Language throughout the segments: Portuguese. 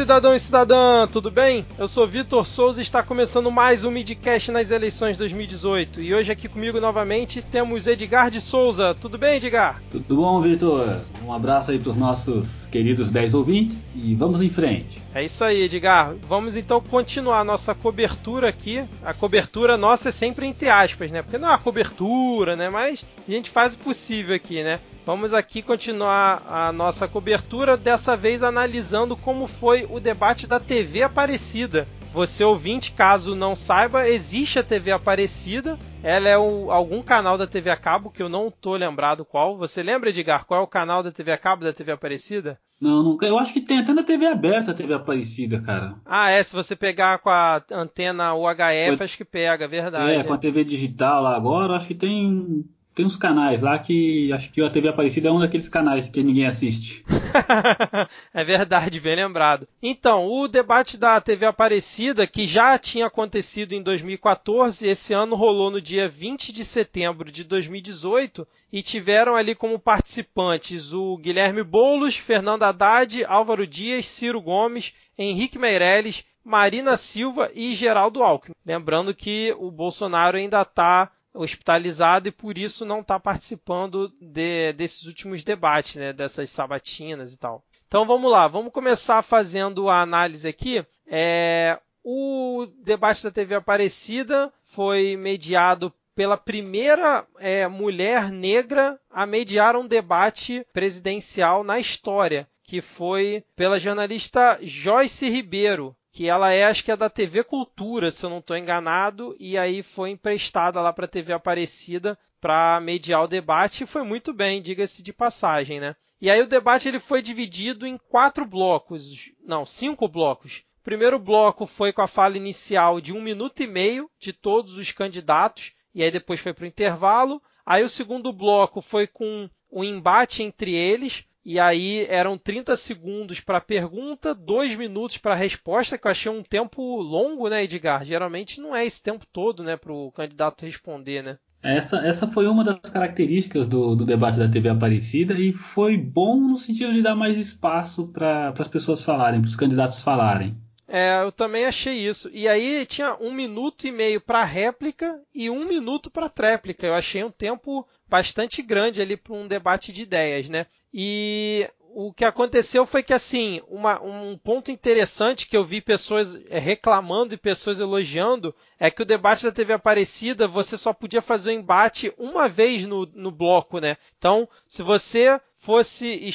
cidadão e cidadã, tudo bem? Eu sou Vitor Souza e está começando mais um Midcast nas eleições 2018. E hoje aqui comigo novamente temos Edgar de Souza. Tudo bem, Edgar? Tudo bom, Vitor? Um abraço aí para os nossos queridos 10 ouvintes e vamos em frente. É isso aí, Edgar. Vamos então continuar a nossa cobertura aqui. A cobertura nossa é sempre entre aspas, né? Porque não é uma cobertura, né? Mas a gente faz o possível aqui, né? Vamos aqui continuar a nossa cobertura, dessa vez analisando como foi o debate da TV Aparecida. Você ouvinte, caso não saiba, existe a TV Aparecida. Ela é o, algum canal da TV a cabo que eu não tô lembrado qual. Você lembra, Edgar, qual é o canal da TV a cabo da TV Aparecida? Não, nunca. Eu acho que tem até na TV aberta a TV Aparecida, cara. Ah, é. Se você pegar com a antena UHF, acho que pega, verdade. É, com a TV digital lá agora, acho que tem tem uns canais lá que acho que a TV Aparecida é um daqueles canais que ninguém assiste. é verdade, bem lembrado. Então, o debate da TV Aparecida, que já tinha acontecido em 2014, esse ano rolou no dia 20 de setembro de 2018 e tiveram ali como participantes o Guilherme Boulos, Fernando Haddad, Álvaro Dias, Ciro Gomes, Henrique Meirelles, Marina Silva e Geraldo Alckmin. Lembrando que o Bolsonaro ainda está hospitalizado e por isso não está participando de, desses últimos debates, né, dessas sabatinas e tal. Então vamos lá, vamos começar fazendo a análise aqui. É, o debate da TV Aparecida foi mediado pela primeira é, mulher negra a mediar um debate presidencial na história, que foi pela jornalista Joyce Ribeiro, que ela é, acho que é da TV Cultura, se eu não estou enganado, e aí foi emprestada lá para a TV Aparecida para mediar o debate e foi muito bem, diga-se de passagem, né? E aí o debate ele foi dividido em quatro blocos, não, cinco blocos. O primeiro bloco foi com a fala inicial de um minuto e meio de todos os candidatos, e aí depois foi para o intervalo. Aí o segundo bloco foi com o um embate entre eles, e aí eram 30 segundos para pergunta, 2 minutos para resposta, que eu achei um tempo longo, né, Edgar? Geralmente não é esse tempo todo, né, para o candidato responder, né? Essa, essa foi uma das características do, do debate da TV Aparecida e foi bom no sentido de dar mais espaço para as pessoas falarem, para os candidatos falarem. É, eu também achei isso. E aí tinha um minuto e meio para réplica e um minuto para tréplica. Eu achei um tempo bastante grande ali para um debate de ideias, né? E o que aconteceu foi que, assim, uma, um ponto interessante que eu vi pessoas é, reclamando e pessoas elogiando é que o debate da TV Aparecida você só podia fazer o embate uma vez no, no bloco, né? Então, se você fosse.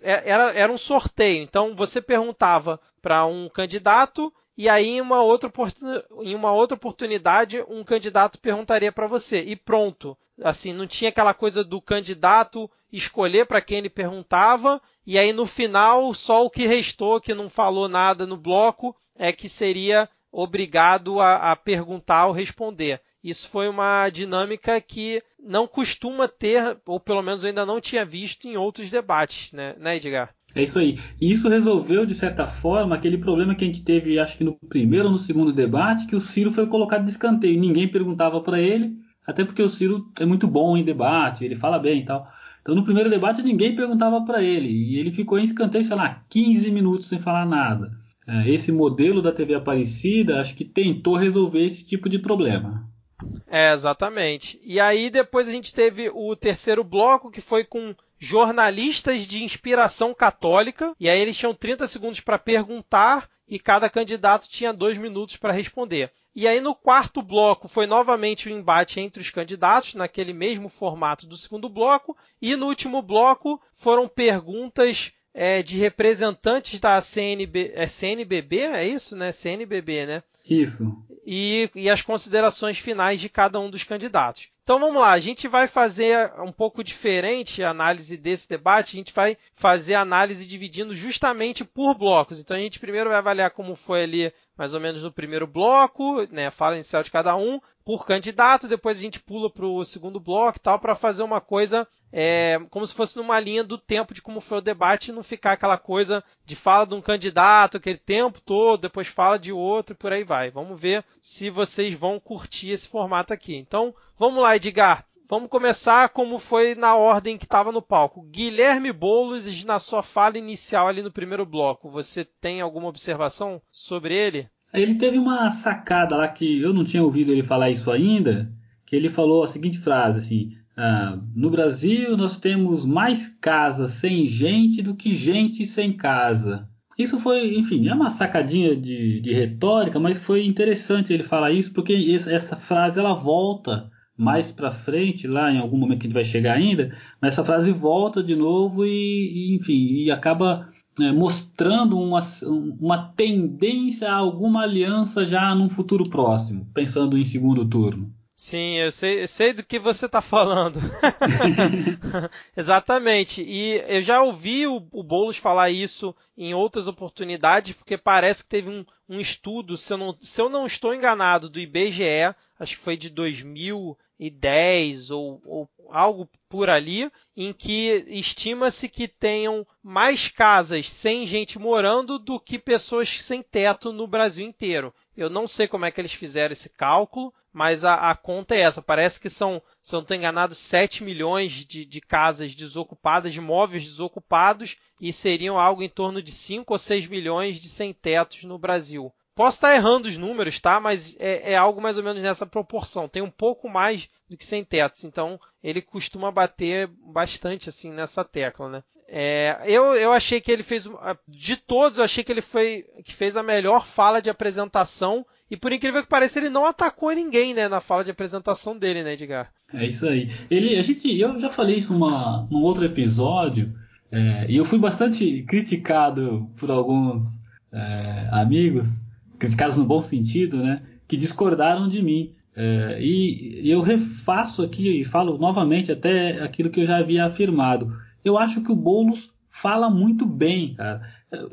É, era, era um sorteio. Então, você perguntava para um candidato e aí em uma outra, em uma outra oportunidade um candidato perguntaria para você e pronto. Assim, não tinha aquela coisa do candidato escolher para quem ele perguntava, e aí no final só o que restou, que não falou nada no bloco, é que seria obrigado a, a perguntar ou responder. Isso foi uma dinâmica que não costuma ter, ou pelo menos eu ainda não tinha visto em outros debates, né, né Edgar? É isso aí. E isso resolveu, de certa forma, aquele problema que a gente teve, acho que no primeiro ou no segundo debate, que o Ciro foi colocado de escanteio. Ninguém perguntava para ele, até porque o Ciro é muito bom em debate, ele fala bem e tal. Então no primeiro debate ninguém perguntava para ele e ele ficou em escanteio, sei lá, 15 minutos sem falar nada. É, esse modelo da TV Aparecida acho que tentou resolver esse tipo de problema. É, exatamente. E aí depois a gente teve o terceiro bloco que foi com jornalistas de inspiração católica. E aí eles tinham 30 segundos para perguntar e cada candidato tinha dois minutos para responder. E aí no quarto bloco foi novamente o um embate entre os candidatos, naquele mesmo formato do segundo bloco, e no último bloco foram perguntas é, de representantes da CNB, é CNBB, é isso, né? CNBB, né? Isso. E, e as considerações finais de cada um dos candidatos. Então vamos lá, a gente vai fazer um pouco diferente a análise desse debate, a gente vai fazer a análise dividindo justamente por blocos. Então a gente primeiro vai avaliar como foi ali mais ou menos no primeiro bloco, né, fala inicial de cada um, por candidato, depois a gente pula para o segundo bloco e tal, para fazer uma coisa é, como se fosse numa linha do tempo de como foi o debate e não ficar aquela coisa de fala de um candidato aquele tempo todo, depois fala de outro e por aí vai. Vamos ver se vocês vão curtir esse formato aqui. Então, vamos lá, Edgar. Vamos começar como foi na ordem que estava no palco. Guilherme Boulos, na sua fala inicial ali no primeiro bloco, você tem alguma observação sobre ele? Ele teve uma sacada lá que eu não tinha ouvido ele falar isso ainda, que ele falou a seguinte frase assim: ah, no Brasil nós temos mais casas sem gente do que gente sem casa. Isso foi, enfim, é uma sacadinha de, de retórica, mas foi interessante ele falar isso porque essa frase ela volta mais para frente, lá em algum momento que a gente vai chegar ainda, mas essa frase volta de novo e, e enfim, e acaba é, mostrando uma, uma tendência a alguma aliança já num futuro próximo, pensando em segundo turno. Sim, eu sei, eu sei do que você está falando. Exatamente. E eu já ouvi o, o Boulos falar isso em outras oportunidades, porque parece que teve um, um estudo, se eu, não, se eu não estou enganado, do IBGE, acho que foi de 2010 ou, ou algo por ali, em que estima-se que tenham mais casas sem gente morando do que pessoas sem teto no Brasil inteiro. Eu não sei como é que eles fizeram esse cálculo, mas a, a conta é essa. Parece que são, se eu não estou enganado, 7 milhões de, de casas desocupadas, de móveis desocupados, e seriam algo em torno de 5 ou 6 milhões de sem-tetos no Brasil. Posso estar errando os números, tá? Mas é, é, algo mais ou menos nessa proporção. Tem um pouco mais do que sem tetos. Então ele costuma bater bastante assim nessa tecla, né? É, eu, eu achei que ele fez de todos, eu achei que ele foi que fez a melhor fala de apresentação e por incrível que pareça, ele não atacou ninguém, né, na fala de apresentação dele, né, Edgar? É isso aí. Ele, a gente, eu já falei isso numa, num outro episódio, é, e eu fui bastante criticado por alguns é, amigos, criticados no bom sentido, né, que discordaram de mim. É, e eu refaço aqui e falo novamente até aquilo que eu já havia afirmado. Eu acho que o Boulos fala muito bem, cara.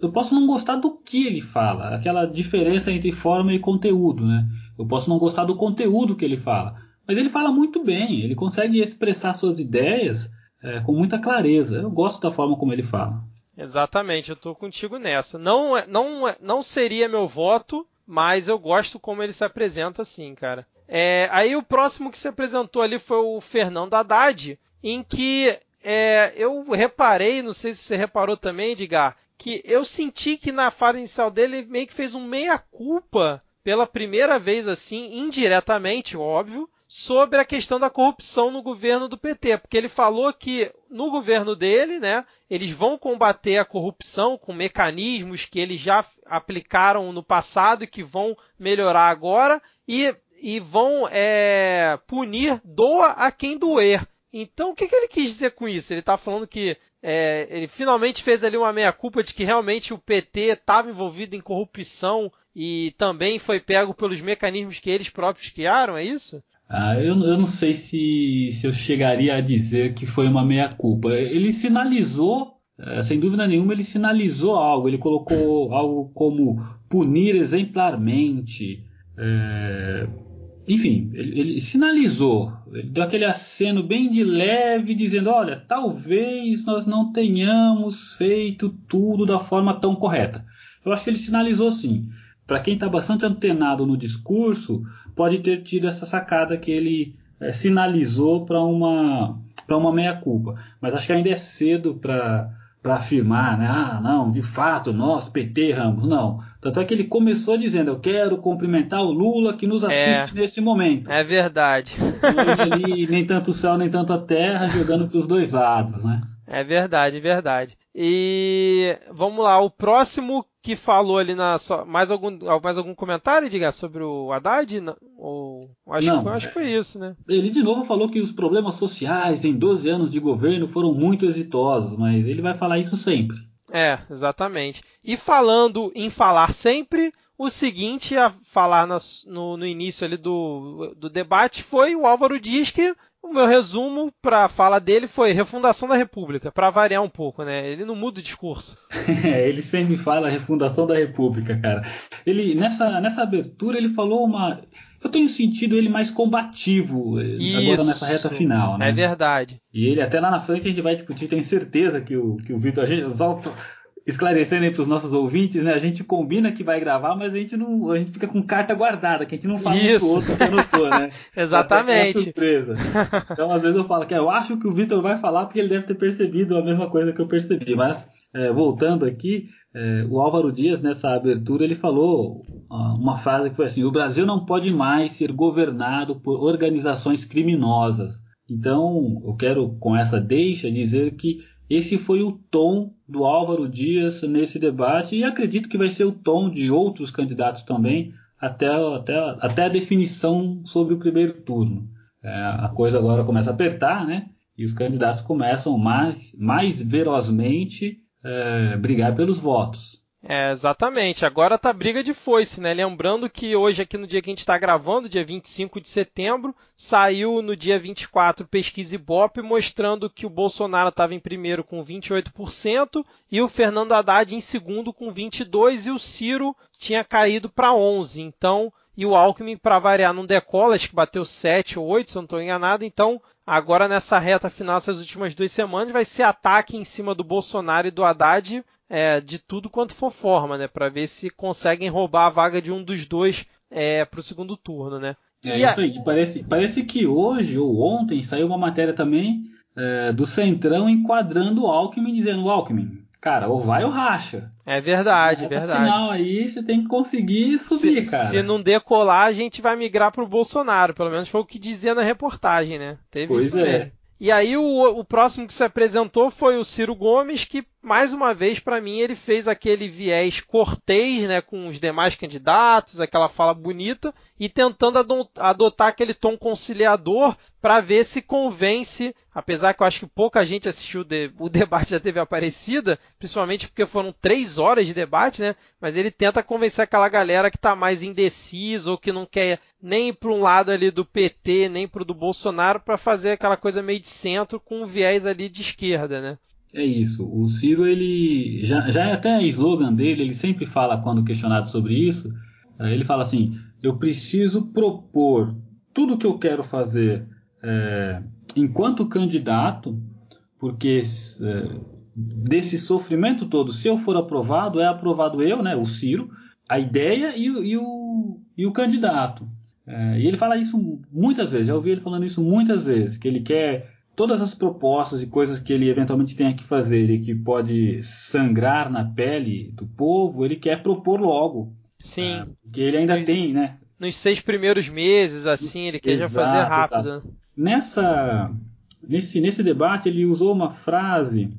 Eu posso não gostar do que ele fala, aquela diferença entre forma e conteúdo, né? Eu posso não gostar do conteúdo que ele fala, mas ele fala muito bem, ele consegue expressar suas ideias é, com muita clareza. Eu gosto da forma como ele fala. Exatamente, eu estou contigo nessa. Não, é, não, é, não seria meu voto, mas eu gosto como ele se apresenta assim, cara. É, aí o próximo que se apresentou ali foi o Fernando Haddad, em que é, eu reparei, não sei se você reparou também, Edgar, que eu senti que na fala inicial dele meio que fez um meia-culpa pela primeira vez assim, indiretamente, óbvio, sobre a questão da corrupção no governo do PT, porque ele falou que no governo dele, né, eles vão combater a corrupção com mecanismos que eles já aplicaram no passado e que vão melhorar agora e, e vão é, punir doa a quem doer. Então, o que, que ele quis dizer com isso? Ele está falando que é, ele finalmente fez ali uma meia-culpa de que realmente o PT estava envolvido em corrupção e também foi pego pelos mecanismos que eles próprios criaram, é isso? Ah, eu, eu não sei se, se eu chegaria a dizer que foi uma meia-culpa. Ele sinalizou, é, sem dúvida nenhuma, ele sinalizou algo. Ele colocou algo como punir exemplarmente. É, enfim, ele, ele, sinalizou, ele deu aquele aceno bem de leve, dizendo: olha, talvez nós não tenhamos feito tudo da forma tão correta. Eu acho que ele sinalizou sim. Para quem está bastante antenado no discurso, pode ter tido essa sacada que ele é, sinalizou para uma, uma meia-culpa. Mas acho que ainda é cedo para afirmar, né? Ah, não, de fato, nós, PT, Ramos. Não. Tanto é que ele começou dizendo: Eu quero cumprimentar o Lula que nos assiste é, nesse momento. É verdade. ele, nem tanto o céu, nem tanto a terra, jogando para os dois lados, né? É verdade, é verdade. E vamos lá, o próximo que falou ali na. Mais algum, mais algum comentário, diga, sobre o Haddad? Ou, acho, Não, que foi, acho que foi isso, né? Ele de novo falou que os problemas sociais em 12 anos de governo foram muito exitosos, mas ele vai falar isso sempre. É, exatamente. E falando em falar sempre, o seguinte a falar no, no, início ali do, do debate foi o Álvaro diz que o meu resumo para a fala dele foi refundação da República, para variar um pouco, né? Ele não muda o discurso. É, ele sempre fala refundação da República, cara. Ele nessa, nessa abertura ele falou uma eu tenho sentido ele mais combativo Isso, agora nessa reta final, né? É verdade. E ele até lá na frente a gente vai discutir, tenho certeza que o, que o Vitor. esclarecendo aí para os nossos ouvintes, né? A gente combina que vai gravar, mas a gente não, a gente fica com carta guardada, que a gente não fala Isso. um outro que anotou, né? Exatamente. É surpresa. Então, às vezes eu falo que eu acho que o Vitor vai falar porque ele deve ter percebido a mesma coisa que eu percebi. Mas é, voltando aqui, é, o Álvaro Dias nessa abertura ele falou uma frase que foi assim: o Brasil não pode mais ser governado por organizações criminosas. Então, eu quero com essa deixa dizer que esse foi o tom do Álvaro Dias nesse debate e acredito que vai ser o tom de outros candidatos também até, até, até a definição sobre o primeiro turno. É, a coisa agora começa a apertar, né? E os candidatos começam mais, mais ferozmente é, brigar pelos votos. É, exatamente. Agora tá briga de foice, né? Lembrando que hoje, aqui no dia que a gente está gravando, dia 25 de setembro, saiu no dia 24 pesquisa Ibope mostrando que o Bolsonaro estava em primeiro com 28% e o Fernando Haddad em segundo com 22% e o Ciro tinha caído para 11%. Então, e o Alckmin, para variar, não decola, acho que bateu 7 ou 8, se eu não estou enganado. Então, agora nessa reta final, essas últimas duas semanas, vai ser ataque em cima do Bolsonaro e do Haddad é, de tudo quanto for forma, né? Para ver se conseguem roubar a vaga de um dos dois é, para o segundo turno, né? É e isso a... aí. Parece, parece que hoje ou ontem saiu uma matéria também é, do Centrão enquadrando o Alckmin, dizendo: Alckmin, cara, ou vai ou racha. É verdade, é verdade. final aí você tem que conseguir subir, se, cara. Se não decolar, a gente vai migrar pro Bolsonaro. Pelo menos foi o que dizia na reportagem, né? Teve pois isso é. Mesmo. E aí o, o próximo que se apresentou foi o Ciro Gomes, que mais uma vez para mim ele fez aquele viés cortês, né, com os demais candidatos, aquela fala bonita e tentando adotar aquele tom conciliador para ver se convence, apesar que eu acho que pouca gente assistiu de, o debate da TV Aparecida, principalmente porque foram três horas de debate, né? Mas ele tenta convencer aquela galera que está mais indecisa ou que não quer nem para um lado ali do PT, nem para o do Bolsonaro, para fazer aquela coisa meio de centro com um viés ali de esquerda, né? É isso. O Ciro, ele já, já é até slogan dele, ele sempre fala quando questionado sobre isso, eh, ele fala assim: eu preciso propor tudo que eu quero fazer é, enquanto candidato, porque é, desse sofrimento todo, se eu for aprovado, é aprovado eu, né, o Ciro, a ideia e, e, o, e o candidato. É, e ele fala isso muitas vezes, já ouvi ele falando isso muitas vezes, que ele quer todas as propostas e coisas que ele eventualmente tenha que fazer e que pode sangrar na pele do povo, ele quer propor logo. Sim. É, que ele ainda tem, né? Nos seis primeiros meses, assim, ele quer exato, já fazer rápido. Nessa, nesse, nesse debate, ele usou uma frase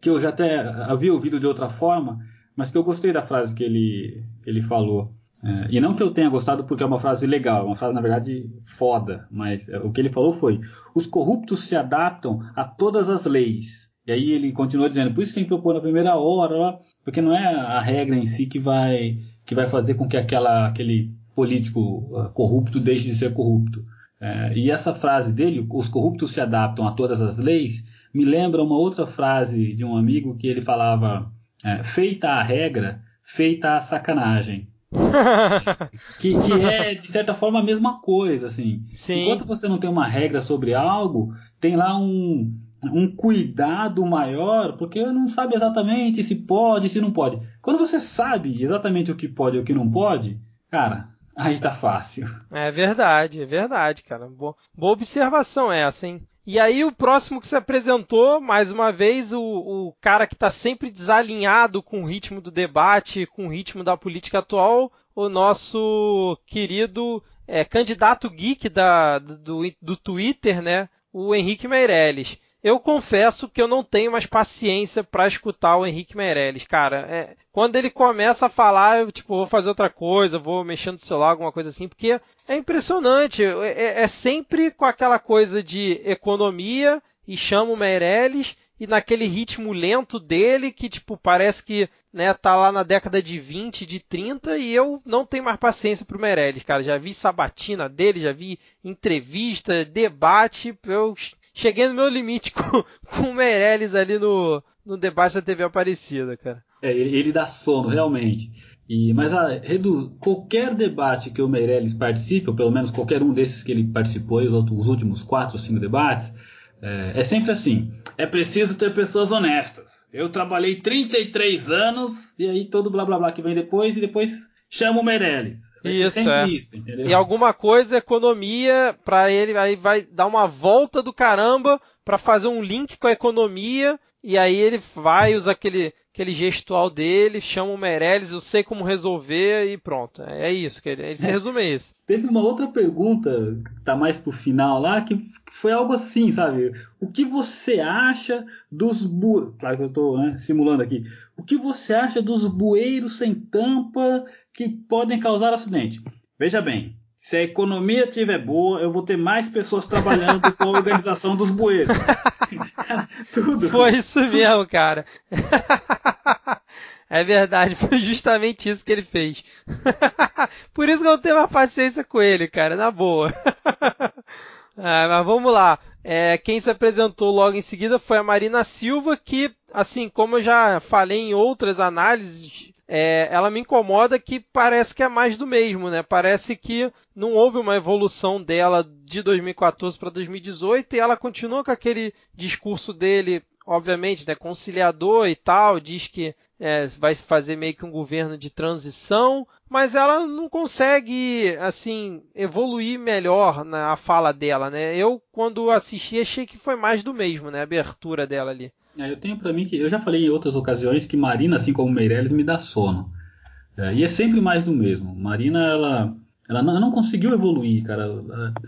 que eu já até havia ouvido de outra forma, mas que eu gostei da frase que ele, ele falou. É, e não que eu tenha gostado porque é uma frase legal, é uma frase, na verdade, foda, mas é, o que ele falou foi: os corruptos se adaptam a todas as leis. E aí ele continuou dizendo: por isso tem que propor na primeira hora, porque não é a regra em si que vai, que vai fazer com que aquela, aquele político uh, corrupto deixe de ser corrupto. É, e essa frase dele, os corruptos se adaptam a todas as leis, me lembra uma outra frase de um amigo que ele falava: é, feita a regra, feita a sacanagem. que, que, é, de certa forma, a mesma coisa. Assim. Sim. Enquanto você não tem uma regra sobre algo, tem lá um, um cuidado maior, porque não sabe exatamente se pode, se não pode. Quando você sabe exatamente o que pode e o que não pode, cara, Aí tá fácil. É verdade, é verdade, cara. Boa, boa observação essa, hein? E aí o próximo que se apresentou, mais uma vez, o, o cara que está sempre desalinhado com o ritmo do debate, com o ritmo da política atual, o nosso querido é, candidato geek da, do, do Twitter, né? O Henrique Meirelles. Eu confesso que eu não tenho mais paciência para escutar o Henrique Meirelles, cara. É, quando ele começa a falar, eu tipo, vou fazer outra coisa, vou mexer no celular, alguma coisa assim, porque é impressionante. É, é, é sempre com aquela coisa de economia e chama o Meirelles e naquele ritmo lento dele que tipo parece que né, tá lá na década de 20, de 30 e eu não tenho mais paciência pro Meirelles, cara. Já vi sabatina dele, já vi entrevista, debate, eu cheguei no meu limite com, com o Meirelles ali no, no debate da TV Aparecida, cara. É, ele, dá sono, realmente. E, mas a, redu, qualquer debate que o Meirelles participe, ou pelo menos qualquer um desses que ele participou, os, outros, os últimos quatro, cinco debates, É, é, sempre assim. É preciso ter pessoas honestas. Eu trabalhei 33 anos e aí todo blá blá blá que vem depois e depois chama o Meirelles. Isso, é. Isso, e alguma coisa, economia, para ele aí vai dar uma volta do caramba para fazer um link com a economia e aí ele vai usar aquele aquele gestual dele, chama o Meirelles, eu sei como resolver e pronto. É, é isso, que ele, ele se é. resume a isso. Teve uma outra pergunta, que tá mais pro final lá, que foi algo assim, sabe? O que você acha dos bu... Claro que eu tô né, simulando aqui. O que você acha dos bueiros sem tampa que podem causar acidente? Veja bem, se a economia estiver boa, eu vou ter mais pessoas trabalhando com a organização dos bueiros. tudo. Foi isso mesmo, cara. É verdade, foi justamente isso que ele fez. Por isso que eu não tenho mais paciência com ele, cara, na boa. Ah, mas vamos lá. É, quem se apresentou logo em seguida foi a Marina Silva, que, assim, como eu já falei em outras análises, é, ela me incomoda que parece que é mais do mesmo, né? Parece que não houve uma evolução dela de 2014 para 2018 e ela continua com aquele discurso dele, obviamente, né, conciliador e tal, diz que é, vai fazer meio que um governo de transição, mas ela não consegue, assim, evoluir melhor na fala dela, né? Eu, quando assisti, achei que foi mais do mesmo, né? A abertura dela ali. É, eu tenho para mim que eu já falei em outras ocasiões que Marina, assim como Meirelles, me dá sono. É, e é sempre mais do mesmo. Marina, ela, ela não, não, conseguiu evoluir, cara.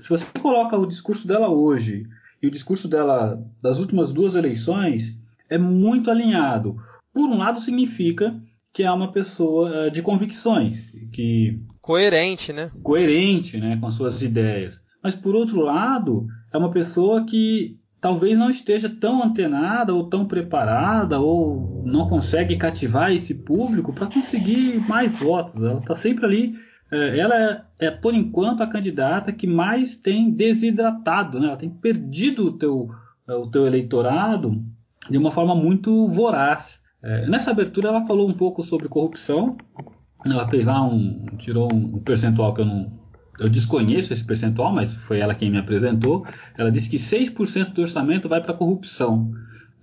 Se você coloca o discurso dela hoje e o discurso dela das últimas duas eleições, é muito alinhado. Por um lado, significa que é uma pessoa é, de convicções, que coerente, né? Coerente, né, com as suas ideias. Mas por outro lado, é uma pessoa que talvez não esteja tão antenada ou tão preparada ou não consegue cativar esse público para conseguir mais votos. Ela está sempre ali. É, ela é, é, por enquanto, a candidata que mais tem desidratado, né? ela tem perdido o teu, é, o teu eleitorado de uma forma muito voraz. É, nessa abertura, ela falou um pouco sobre corrupção. Ela fez lá um. tirou um percentual que eu não, eu desconheço esse percentual, mas foi ela quem me apresentou. Ela disse que 6% do orçamento vai para corrupção,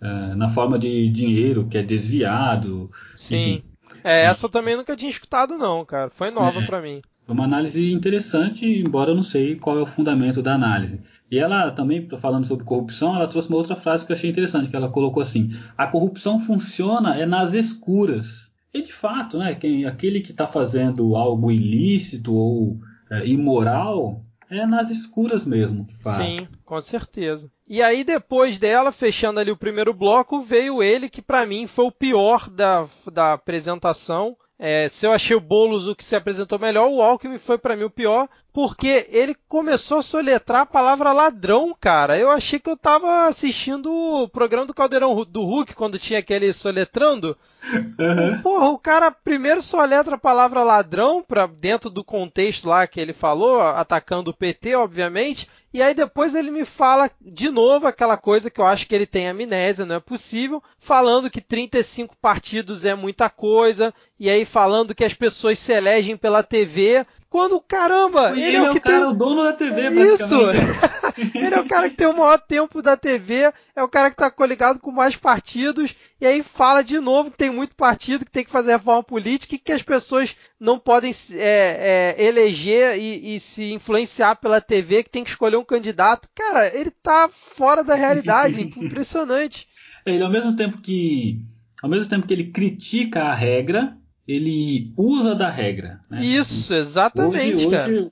é, na forma de dinheiro que é desviado. Sim. Enfim. É, essa eu também nunca tinha escutado, não, cara. Foi nova é, para mim. Foi uma análise interessante, embora eu não sei qual é o fundamento da análise. E ela também, falando sobre corrupção, ela trouxe uma outra frase que eu achei interessante, que ela colocou assim: a corrupção funciona é nas escuras. E de fato, né, quem, aquele que está fazendo algo ilícito ou é, imoral é nas escuras mesmo que faz. Sim, com certeza. E aí depois dela, fechando ali o primeiro bloco, veio ele que para mim foi o pior da, da apresentação. É, se eu achei o Boulos o que se apresentou melhor, o Alckmin foi para mim o pior, porque ele começou a soletrar a palavra ladrão, cara. Eu achei que eu tava assistindo o programa do Caldeirão do Hulk, quando tinha aquele soletrando. Uhum. Porra, o cara primeiro soletra a palavra ladrão para dentro do contexto lá que ele falou, atacando o PT, obviamente. E aí depois ele me fala de novo aquela coisa que eu acho que ele tem amnésia, não é possível, falando que 35 partidos é muita coisa, e aí falando que as pessoas se elegem pela TV. Quando, caramba, ele, ele é, o, que cara, tem... o dono da TV, Isso! ele é o cara que tem o maior tempo da TV, é o cara que está coligado com mais partidos, e aí fala de novo que tem muito partido, que tem que fazer reforma política e que as pessoas não podem é, é, eleger e, e, se influenciar pela TV, que tem que escolher um candidato. Cara, ele tá fora da realidade, impressionante. Ele, ao mesmo tempo que. Ao mesmo tempo que ele critica a regra, ele usa da regra. Né? Isso, exatamente. Hoje, hoje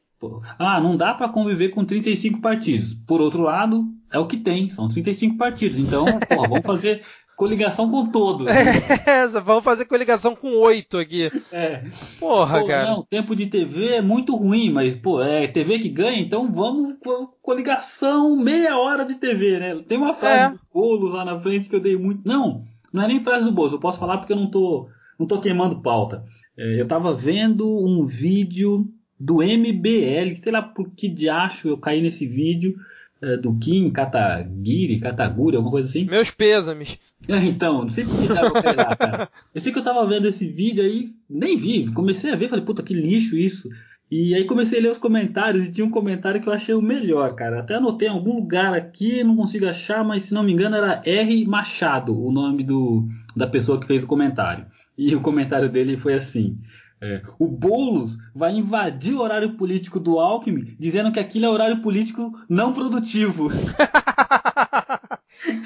ah, não dá para conviver com 35 partidos. Por outro lado, é o que tem, são 35 partidos. Então, vamos fazer coligação com todos. É, vamos fazer coligação com oito aqui. É. Porra, pô, cara. Não, tempo de TV é muito ruim, mas, pô, é TV que ganha, então vamos com coligação meia hora de TV, né? Tem uma frase é. do Boulos lá na frente que eu dei muito. Não, não é nem frase do Boulos, eu posso falar porque eu não tô não tô queimando pauta. É, eu tava vendo um vídeo do MBL, sei lá por que diacho eu caí nesse vídeo, é, do Kim Kataguiri, Kataguri, alguma coisa assim. Meus pêsames. É, então, não sei por que diabo eu caí lá, cara. Eu sei que eu tava vendo esse vídeo aí, nem vi, comecei a ver, falei, puta, que lixo isso. E aí comecei a ler os comentários e tinha um comentário que eu achei o melhor, cara. Até anotei em algum lugar aqui, não consigo achar, mas se não me engano era R Machado, o nome do, da pessoa que fez o comentário. E o comentário dele foi assim: é, o Boulos vai invadir o horário político do Alckmin, dizendo que aquilo é horário político não produtivo.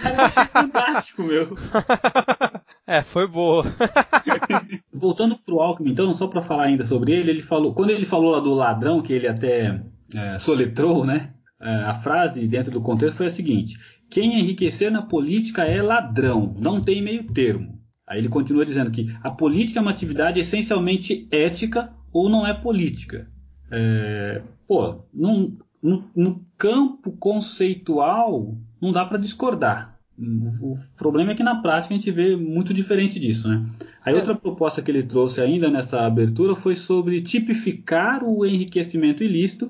Cara, eu achei fantástico, meu. É, foi boa. Voltando pro Alckmin, então, só para falar ainda sobre ele, ele falou, quando ele falou lá do ladrão, que ele até é, soletrou, né? É, a frase dentro do contexto foi a seguinte: quem enriquecer na política é ladrão, não tem meio termo. Aí ele continua dizendo que a política é uma atividade essencialmente ética ou não é política. É, pô, num, no, no, campo conceitual não dá para discordar. O problema é que na prática a gente vê muito diferente disso, né? Aí é. outra proposta que ele trouxe ainda nessa abertura foi sobre tipificar o enriquecimento ilícito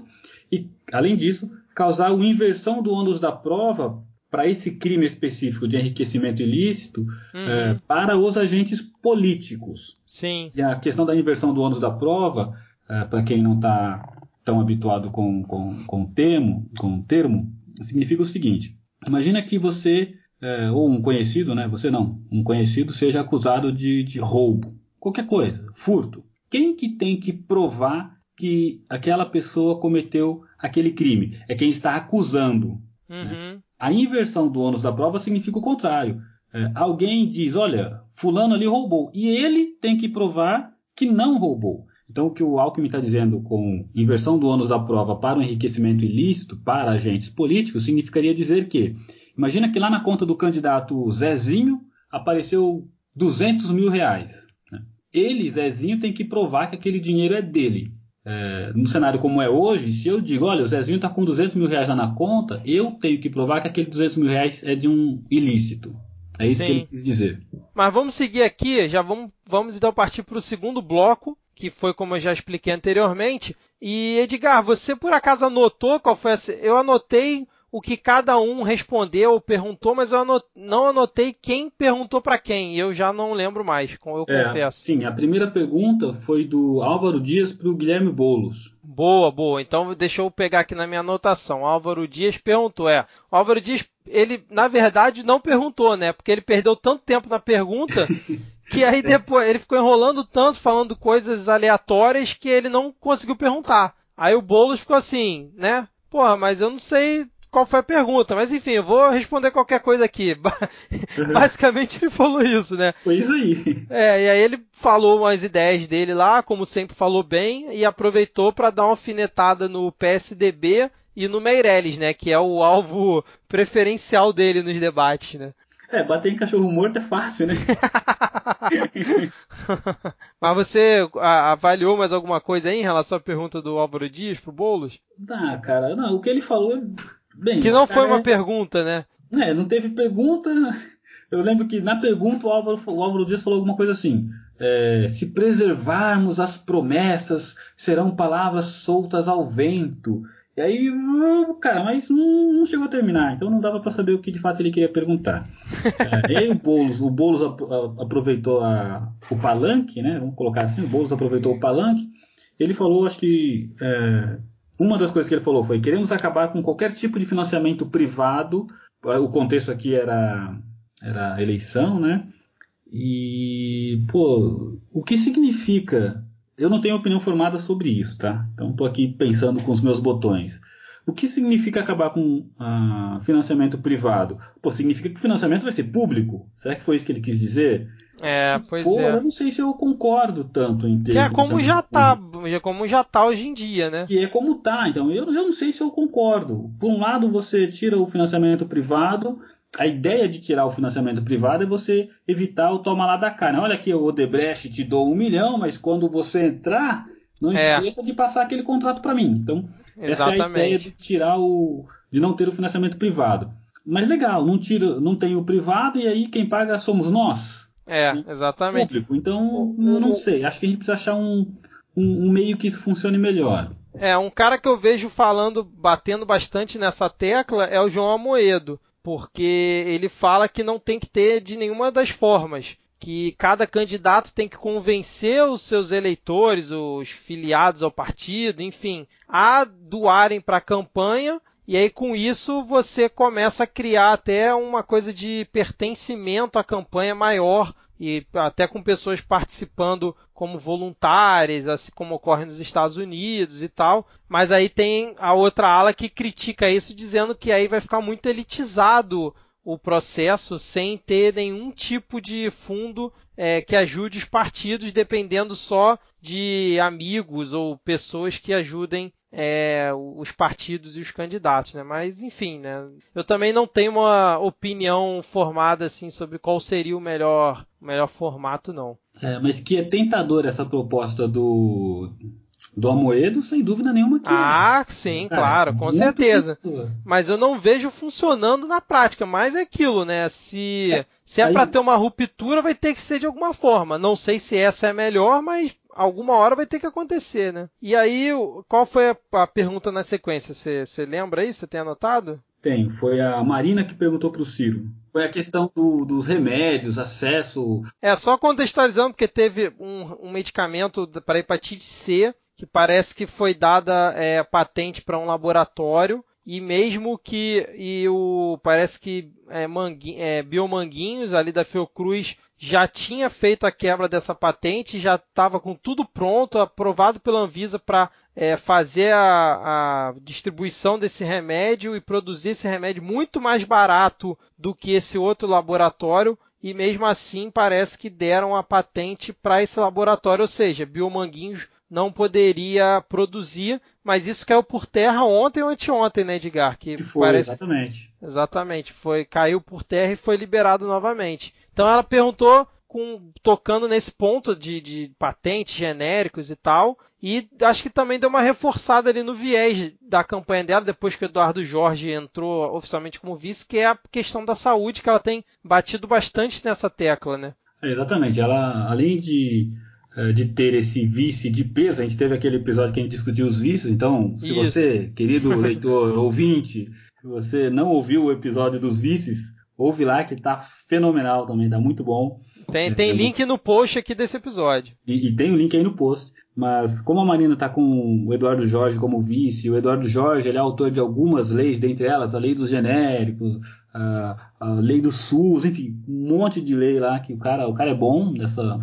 e, além disso, causar uma inversão do ônus da prova para esse crime específico de enriquecimento ilícito uhum. é, para os agentes políticos. Sim. E a questão da inversão do ônus da prova, é, para quem não está tão habituado com, com, com, o termo, com o termo, significa o seguinte: imagina que você, é, ou um conhecido, né? Você não, um conhecido seja acusado de, de roubo, qualquer coisa, furto. Quem que tem que provar que aquela pessoa cometeu aquele crime? É quem está acusando. Né? Uhum. Né? A inversão do ônus da prova significa o contrário. É, alguém diz, olha, fulano ali roubou, e ele tem que provar que não roubou. Então, o que o Alckmin está dizendo com inversão do ônus da prova para o enriquecimento ilícito para agentes políticos significaria dizer que, imagina que lá na conta do candidato Zezinho apareceu 200 mil reais. Né? Ele, Zezinho, tem que provar que aquele dinheiro é dele é, no cenário como é hoje, se eu digo, olha, o Zezinho está com 200 mil reais lá na conta, eu tenho que provar que aquele 200 mil reais é de um ilícito. É isso Sim. que ele quis dizer. Mas vamos seguir aqui, já vamos, vamos então partir para o segundo bloco, que foi como eu já expliquei anteriormente. E Edgar, você por acaso anotou qual foi essa? Eu anotei o que cada um respondeu ou perguntou, mas eu anot... não anotei quem perguntou para quem. Eu já não lembro mais, eu é, confesso. Sim, a primeira pergunta foi do Álvaro Dias para o Guilherme Boulos. Boa, boa. Então deixa eu pegar aqui na minha anotação. Álvaro Dias perguntou, é. Álvaro Dias, ele na verdade não perguntou, né? Porque ele perdeu tanto tempo na pergunta que aí depois ele ficou enrolando tanto, falando coisas aleatórias que ele não conseguiu perguntar. Aí o Boulos ficou assim, né? Porra, mas eu não sei qual foi a pergunta, mas enfim, eu vou responder qualquer coisa aqui. Basicamente ele falou isso, né? Foi isso aí. É, e aí ele falou umas ideias dele lá, como sempre falou bem, e aproveitou para dar uma alfinetada no PSDB e no Meirelles, né? Que é o alvo preferencial dele nos debates, né? É, bater em cachorro morto é fácil, né? Mas você avaliou mais alguma coisa aí em relação à pergunta do Álvaro Dias pro Boulos? Ah, cara, não, o que ele falou é Bem, que não foi uma é... pergunta, né? É, não teve pergunta. Eu lembro que na pergunta o Álvaro, o Álvaro Dias falou alguma coisa assim: é, se preservarmos as promessas, serão palavras soltas ao vento. E aí, cara, mas não, não chegou a terminar, então não dava para saber o que de fato ele queria perguntar. é, e aí o Boulos, o Boulos aproveitou a, o palanque, né? Vamos colocar assim, o Boulos aproveitou o palanque. Ele falou, acho que é, uma das coisas que ele falou foi: queremos acabar com qualquer tipo de financiamento privado. O contexto aqui era, era eleição, né? E, pô, o que significa? Eu não tenho opinião formada sobre isso, tá? Então estou aqui pensando com os meus botões. O que significa acabar com uh, financiamento privado? Pô, significa que o financiamento vai ser público? Será que foi isso que ele quis dizer? É, se pois for, é. Eu não sei se eu concordo tanto em ter. Que é como já tá, é como já tá hoje em dia, né? Que é como tá. Então eu, eu não sei se eu concordo. Por um lado, você tira o financiamento privado. A ideia de tirar o financiamento privado é você evitar o toma lá da cara. Olha aqui, o Odebrecht te dou um milhão, mas quando você entrar, não é. esqueça de passar aquele contrato para mim. Então, Exatamente. essa é a ideia de tirar o. de não ter o financiamento privado. Mas legal, não, tira, não tem o privado e aí quem paga somos nós. É, exatamente. Público. Então, eu não sei. Acho que a gente precisa achar um, um, um, meio que isso funcione melhor. É, um cara que eu vejo falando, batendo bastante nessa tecla é o João Amoedo, porque ele fala que não tem que ter de nenhuma das formas. que cada candidato tem que convencer os seus eleitores, os filiados ao partido, enfim, a doarem para a campanha. E aí, com isso, você começa a criar até uma coisa de pertencimento à campanha maior e até com pessoas participando como voluntárias, assim como ocorre nos Estados Unidos e tal. Mas aí tem a outra ala que critica isso, dizendo que aí vai ficar muito elitizado o processo sem ter nenhum tipo de fundo é, que ajude os partidos, dependendo só de amigos ou pessoas que ajudem é, os partidos e os candidatos, né? Mas enfim, né? Eu também não tenho uma opinião formada assim sobre qual seria o melhor, o melhor formato, não. É, mas que é tentador essa proposta do do Amoedo, sem dúvida nenhuma que Ah, sim, é, claro, com certeza. Mas eu não vejo funcionando na prática, mas é aquilo, né? Se é, se é aí... para ter uma ruptura, vai ter que ser de alguma forma. Não sei se essa é melhor, mas alguma hora vai ter que acontecer, né? E aí, qual foi a, a pergunta na sequência? Você lembra aí? Você tem anotado? Tem, foi a Marina que perguntou para o Ciro. Foi a questão do, dos remédios, acesso. É, só contextualizando, porque teve um, um medicamento para hepatite C que parece que foi dada é, patente para um laboratório e mesmo que e o parece que é, Manguinho, é, Biomanguinhos ali da Fiocruz já tinha feito a quebra dessa patente, já estava com tudo pronto, aprovado pela Anvisa para é, fazer a, a, distribuição desse remédio e produzir esse remédio muito mais barato do que esse outro laboratório. E mesmo assim parece que deram a patente para esse laboratório, ou seja, Biomanguinhos não poderia produzir, mas isso caiu por terra ontem ou anteontem, né, Edgar? Que, que foi, parece... exatamente. Exatamente, foi caiu por terra e foi liberado novamente. Então ela perguntou, com, tocando nesse ponto de, de patentes genéricos e tal, e acho que também deu uma reforçada ali no viés da campanha dela, depois que o Eduardo Jorge entrou oficialmente como vice, que é a questão da saúde, que ela tem batido bastante nessa tecla, né? É, exatamente. Ela, além de, é, de ter esse vice de peso, a gente teve aquele episódio que a gente discutiu os vices, então, se Isso. você, querido leitor, ouvinte, se você não ouviu o episódio dos vices, Ouve lá que tá fenomenal também, tá muito bom. Tem, tem link no post aqui desse episódio. E, e tem o um link aí no post. Mas como a Marina tá com o Eduardo Jorge como vice, o Eduardo Jorge ele é autor de algumas leis, dentre elas a lei dos genéricos, a, a lei do SUS, enfim, um monte de lei lá que o cara, o cara é bom nessa,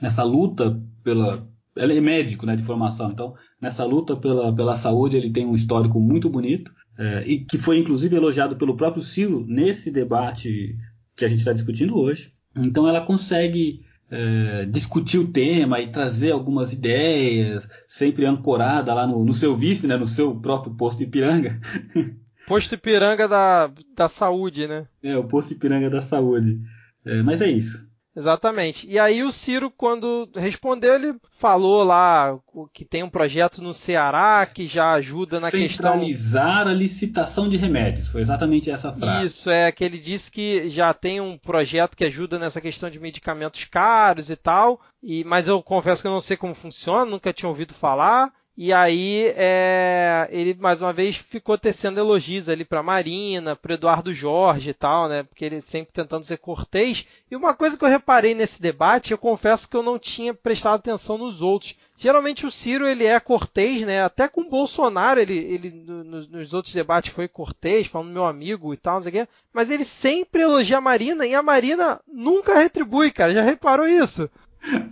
nessa luta pela. Ele é médico né, de formação, então nessa luta pela, pela saúde ele tem um histórico muito bonito é, e que foi inclusive elogiado pelo próprio Ciro nesse debate que a gente está discutindo hoje. Então ela consegue é, discutir o tema e trazer algumas ideias, sempre ancorada lá no, no seu vice, né, no seu próprio posto Ipiranga. Posto Ipiranga da, da saúde, né? É, o posto Ipiranga da saúde. É, mas é isso. Exatamente. E aí o Ciro, quando respondeu, ele falou lá que tem um projeto no Ceará que já ajuda na questão. Centralizar a licitação de remédios. Foi exatamente essa frase. Isso, é que ele disse que já tem um projeto que ajuda nessa questão de medicamentos caros e tal. E, mas eu confesso que eu não sei como funciona, nunca tinha ouvido falar. E aí é, ele mais uma vez ficou tecendo elogios ali para Marina, para Eduardo Jorge e tal, né? Porque ele sempre tentando ser cortês. E uma coisa que eu reparei nesse debate, eu confesso que eu não tinha prestado atenção nos outros. Geralmente o Ciro ele é cortês, né? Até com o Bolsonaro ele, ele nos, nos outros debates foi cortês, falando meu amigo e tal, não sei o quê. Mas ele sempre elogia a Marina e a Marina nunca retribui, cara. Já reparou isso?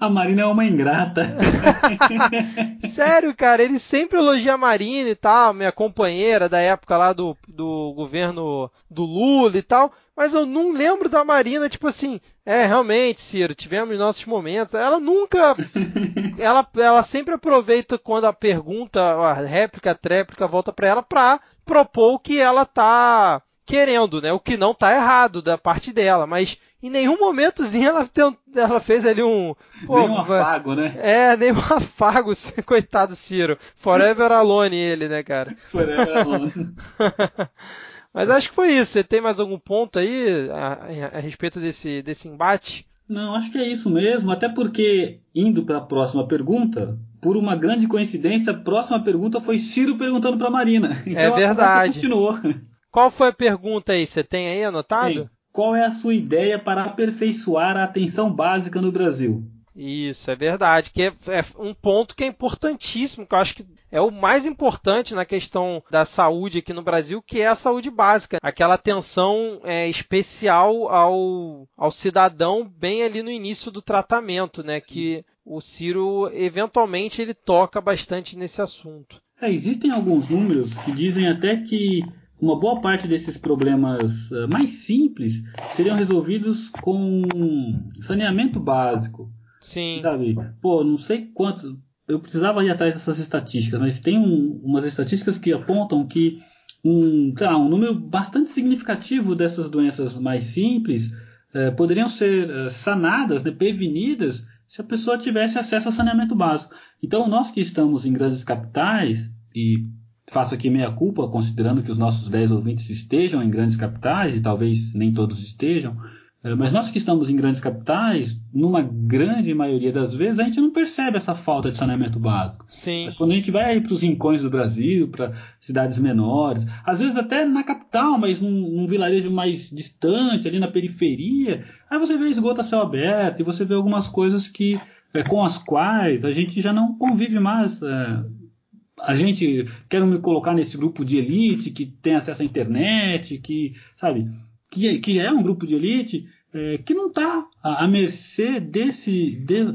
A Marina é uma ingrata. Sério, cara, ele sempre elogia a Marina e tal, minha companheira da época lá do, do governo do Lula e tal, mas eu não lembro da Marina, tipo assim, é, realmente, Ciro, tivemos nossos momentos. Ela nunca. ela, ela sempre aproveita quando a pergunta, a réplica, a tréplica volta para ela pra propor o que ela tá querendo, né? O que não tá errado da parte dela, mas em nenhum momentozinho ela, tem, ela fez ali um. Pô, nem um afago, né? É, nem um afago, coitado Ciro. Forever alone ele, né, cara? Forever alone. Mas acho que foi isso. Você tem mais algum ponto aí a, a, respeito desse, desse embate? Não, acho que é isso mesmo. Até porque, indo para a próxima pergunta, por uma grande coincidência, a próxima pergunta foi Ciro perguntando para Marina. Então, é verdade. continuou. Qual foi a pergunta aí? Você tem aí anotado? Tem. Qual é a sua ideia para aperfeiçoar a atenção básica no Brasil? Isso, é verdade. Que é, é, um ponto que é importantíssimo, que eu acho que é o mais importante na questão da saúde aqui no Brasil, que é a saúde básica. Aquela atenção é, especial ao, ao cidadão bem ali no início do tratamento, né? Sim. Que o Ciro, eventualmente, ele toca bastante nesse assunto. É, existem alguns números que dizem até que uma boa parte desses problemas uh, mais simples seriam resolvidos com saneamento básico. Sim. Sabe? Pô, não sei quanto. Eu precisava ir atrás dessas estatísticas, mas tem um, umas estatísticas que apontam que um, lá, um número bastante significativo dessas doenças mais simples eh, poderiam ser eh, sanadas, né, prevenidas, se a pessoa tivesse acesso ao saneamento básico. Então, nós que estamos em grandes capitais, e faço aqui meia culpa, considerando que os nossos 10 ouvintes estejam em grandes capitais, e talvez nem todos estejam, é, mas nós que estamos em grandes capitais, numa grande maioria das vezes, a gente não percebe essa falta de saneamento básico. Sim. Mas quando a gente vai para os rincões do Brasil, para cidades menores, às vezes até na capital, mas num, num, vilarejo mais distante, ali na periferia, aí você vê esgoto a céu aberto e você vê algumas coisas que é, com as quais a gente já não convive mais. É, a gente quero me colocar nesse grupo de elite que tem acesso à internet, que sabe que, que já é um grupo de elite, é, que não está à, à, mercê desse, de,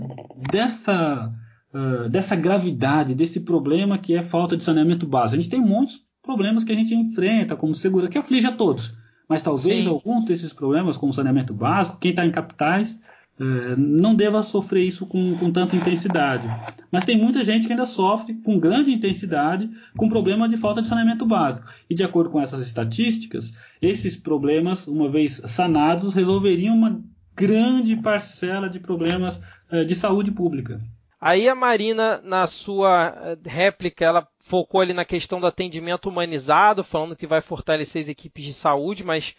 dessa, uh, dessa gravidade, desse problema que é falta de saneamento básico. A gente tem muitos problemas que a gente enfrenta como segurança, que aflige a todos. Mas talvez Sim. alguns desses problemas, como saneamento básico, quem está em capitais, é, não deva sofrer isso com, com, tanta intensidade. Mas tem muita gente que ainda sofre com grande intensidade com problema de falta de saneamento básico. E de acordo com essas estatísticas, esses problemas, uma vez sanados, resolveriam uma grande parcela de problemas é, de saúde pública. Aí a Marina, na sua é, réplica, ela focou ali na questão do atendimento humanizado, falando que vai fortalecer as equipes de saúde, mas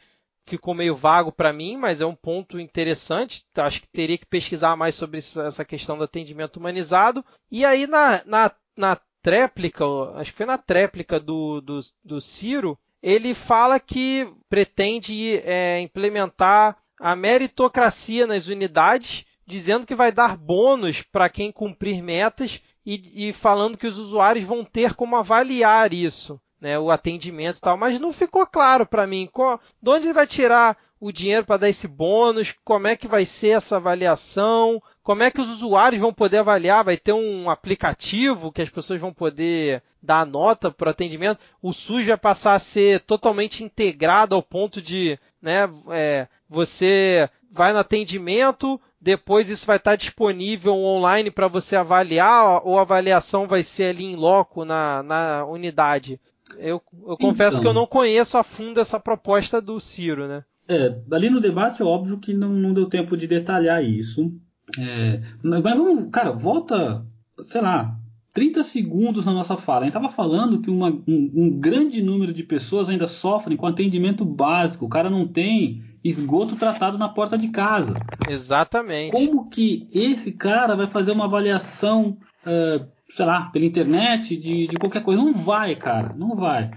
ficou meio vago para mim, mas é um ponto interessante. Acho que teria que pesquisar mais sobre essa questão do atendimento humanizado. E aí na, na, na tréplica, acho que foi na tréplica do, do, do Ciro, ele fala que pretende é, implementar a meritocracia nas unidades, dizendo que vai dar bônus para quem cumprir metas e, e falando que os usuários vão ter como avaliar isso né, o atendimento e tal, mas não ficou claro para mim qual, de onde ele vai tirar o dinheiro para dar esse bônus, como é que vai ser essa avaliação, como é que os usuários vão poder avaliar, vai ter um aplicativo que as pessoas vão poder dar nota para o atendimento, o SUS vai passar a ser totalmente integrado ao ponto de né, é, você vai no atendimento, depois isso vai estar disponível online para você avaliar, ou a avaliação vai ser ali em loco na, na unidade. Eu, eu confesso então, que eu não conheço a fundo essa proposta do Ciro, né? É, ali no debate, óbvio que não, não deu tempo de detalhar isso. É, mas vamos, cara, volta, sei lá, 30 segundos na nossa fala. A gente estava falando que uma, um, um, grande número de pessoas ainda sofrem com atendimento básico. O cara não tem esgoto tratado na porta de casa. Exatamente. Como que esse cara vai fazer uma avaliação uh, sei lá, pela internet, de, de qualquer coisa. Não vai, cara, não vai.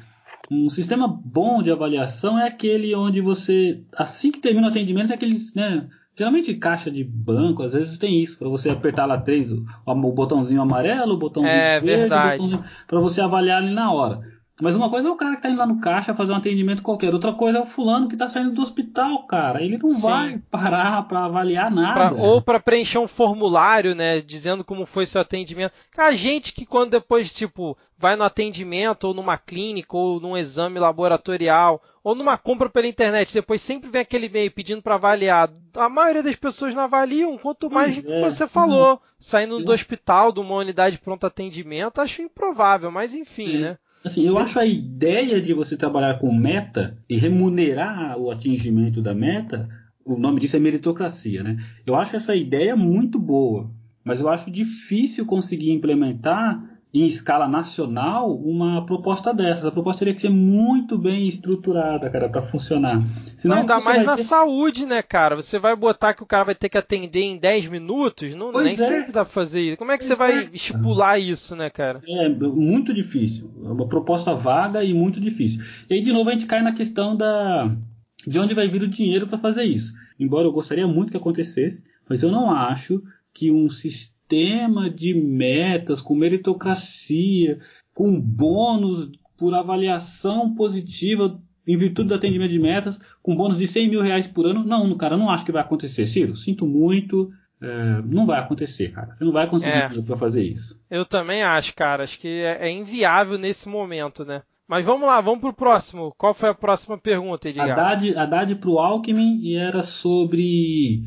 Um sistema bom de avaliação é aquele onde você, assim que termina o atendimento, é aqueles, né? Geralmente caixa de banco, às vezes tem isso, para você apertar lá três, o, o botãozinho amarelo, o botãozinho é, verde, para você avaliar ali na hora. Mas uma coisa é o cara que tá indo lá no caixa fazer um atendimento qualquer, outra coisa é o fulano que tá saindo do hospital, cara. Ele não Sim. vai parar para avaliar nada. Pra, ou para preencher um formulário, né, dizendo como foi seu atendimento. A gente que quando depois, tipo, vai no atendimento ou numa clínica ou num exame laboratorial ou numa compra pela internet, depois sempre vem aquele e-mail pedindo para avaliar. A maioria das pessoas não avaliam, quanto mais é. você falou, saindo do hospital, de uma unidade de pronto atendimento, acho improvável, mas enfim, né? Assim, eu acho a ideia de você trabalhar com meta e remunerar o atingimento da meta, o nome disso é meritocracia, né? Eu acho essa ideia muito boa, mas eu acho difícil conseguir implementar em escala nacional uma proposta dessas. A proposta teria que ser muito bem estruturada, cara, para funcionar. Senão, ainda mais na ter... saúde, né, cara? Você vai botar que o cara vai ter que atender em 10 minutos? Não, nem é. sempre dá pra fazer isso. Como é que pois você vai é. estipular isso, né, cara? É, muito difícil. É uma proposta vaga e muito difícil. E aí, de novo, a gente cai na questão da de onde vai vir o dinheiro para fazer isso. Embora eu gostaria muito que acontecesse, mas eu não acho que um sistema de metas com meritocracia, com bônus por avaliação positiva em virtude do atendimento de metas, com bônus de 100 mil reais por ano. Não, cara, não acho que vai acontecer. Ciro, sinto muito. É, não vai acontecer, cara. Você não vai conseguir é, para fazer isso. Eu também acho, cara. Acho que é, é, inviável nesse momento, né? Mas vamos lá, vamos pro próximo. Qual foi a próxima pergunta, Edgar? Haddad, Haddad pro Alckmin e era sobre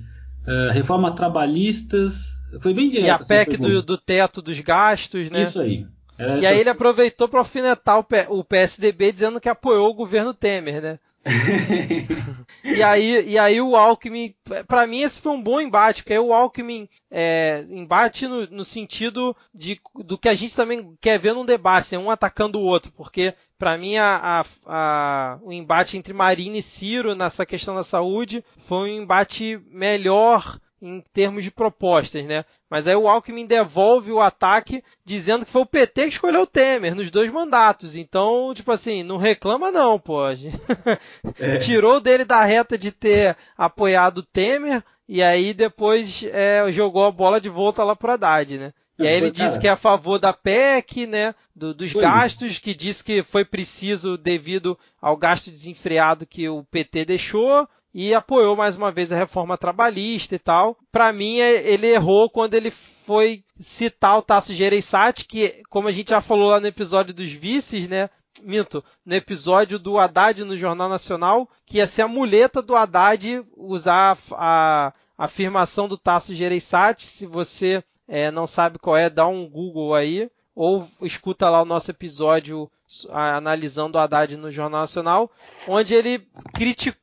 uh, reforma trabalhistas. Foi bem direto. E a PEC do, do, teto dos gastos, né? Isso aí. Era e aí ele aproveitou para alfinetar o PSDB dizendo que apoiou o governo Temer, né? e, aí, e aí o Alckmin, para mim esse foi um bom embate, porque aí o Alckmin é, embate no, no, sentido de, do que a gente também quer ver num debate, né? um atacando o outro, porque para mim a, a, a, o embate entre Marina e Ciro nessa questão da saúde foi um embate melhor em termos de propostas, né? Mas aí o Alckmin devolve o ataque dizendo que foi o PT que escolheu o Temer nos dois mandatos. Então, tipo assim, não reclama não, pô. É. Tirou dele da reta de ter apoiado o Temer e aí depois é, jogou a bola de volta lá pro Haddad, né? E aí ele disse que é a favor da PEC, né? Do, dos foi gastos, que disse que foi preciso devido ao gasto desenfreado que o PT deixou e apoiou mais uma vez a reforma trabalhista e tal. Para mim, é, ele errou quando ele foi citar o Tasso Gereissati, que, como a gente já falou lá no episódio dos vices, né? Minto, no episódio do Haddad no Jornal Nacional, que ia ser a muleta do Haddad usar a, a afirmação do Tasso Gereissati. Se você é, não sabe qual é, dá um Google aí, ou escuta lá o nosso episódio analisando o Haddad no Jornal Nacional, onde ele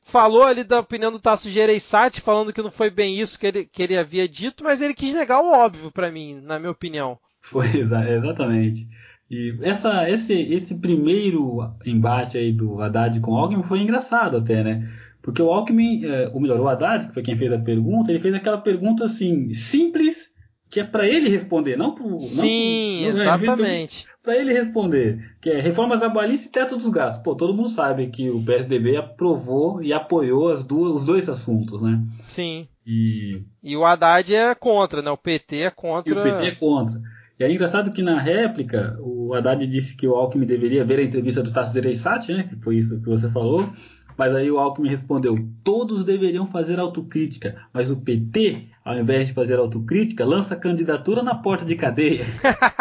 falou ali da opinião do Tasso Gereissati, falando que não foi bem isso que ele, que ele havia dito, mas ele quis negar o óbvio para mim, na minha opinião. Foi, exatamente. E essa, esse, esse primeiro embate aí do Haddad com o Alckmin foi engraçado até, né? Porque o Alckmin, é, ou melhor, o Haddad, que foi quem fez a pergunta, ele fez aquela pergunta assim, simples, que é para ele responder, não para Sim, não, exatamente para ele responder, que é reforma trabalhista e teto dos gastos. Pô, todo mundo sabe que o PSDB aprovou e apoiou as duas, os dois assuntos, né? Sim. E... e o Haddad é contra, né? O PT é contra. E o PT é contra. E é engraçado que na réplica o Haddad disse que o Alckmin deveria ver a entrevista do Tasso Gereissati, né? Que foi isso que você falou. Mas aí o Alckmin respondeu: todos deveriam fazer autocrítica, mas o PT, ao invés de fazer autocrítica, lança candidatura na porta de cadeia.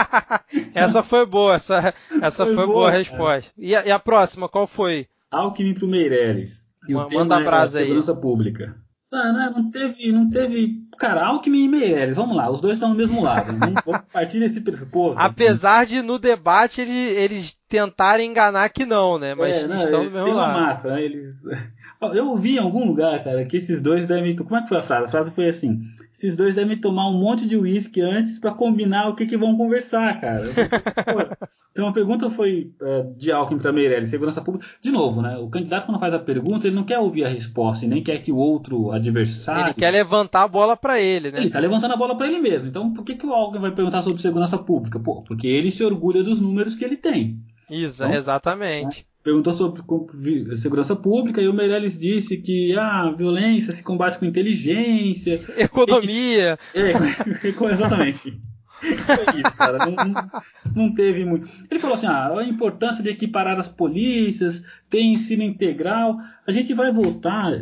essa foi boa, essa, essa foi, foi boa, boa a resposta. E a, e a, próxima, qual foi? Alckmin pro Meirelles. E o Manda tema é segurança aí. pública. Ah, não, não teve, não teve Cara, Alckmin e Meirelles, vamos lá, os dois estão no mesmo lado. vamos partir desse pressuposto. Assim. Apesar assim. de no debate eles, eles tentarem enganar que não, né? Mas é, não, estão no mesmo lado. Uma máscara, né? Eles... Eu ouvi em algum lugar, cara, que esses dois devem. Como é que foi a frase? A frase foi assim: esses dois devem tomar um monte de uísque antes para combinar o que, que vão conversar, cara. Então a pergunta foi uh, de Alckmin para Meirelles, segurança pública. De novo, né? O candidato quando faz a pergunta, ele não quer ouvir a resposta e nem quer que o outro adversário. Ele quer levantar a bola para ele, né? Ele está levantando a bola para ele mesmo. Então por que, que o Alckmin vai perguntar sobre segurança pública? Pô, porque ele se orgulha dos números que ele tem. Isso, então, exatamente. Né? Perguntou sobre segurança pública e o Meirelles disse que ah, a violência se combate com inteligência. Economia. Que... É, exatamente. Foi isso, cara. Não, não, não, teve muito. Ele falou assim: ah, a importância de equiparar as polícias, ter ensino integral. A gente vai voltar,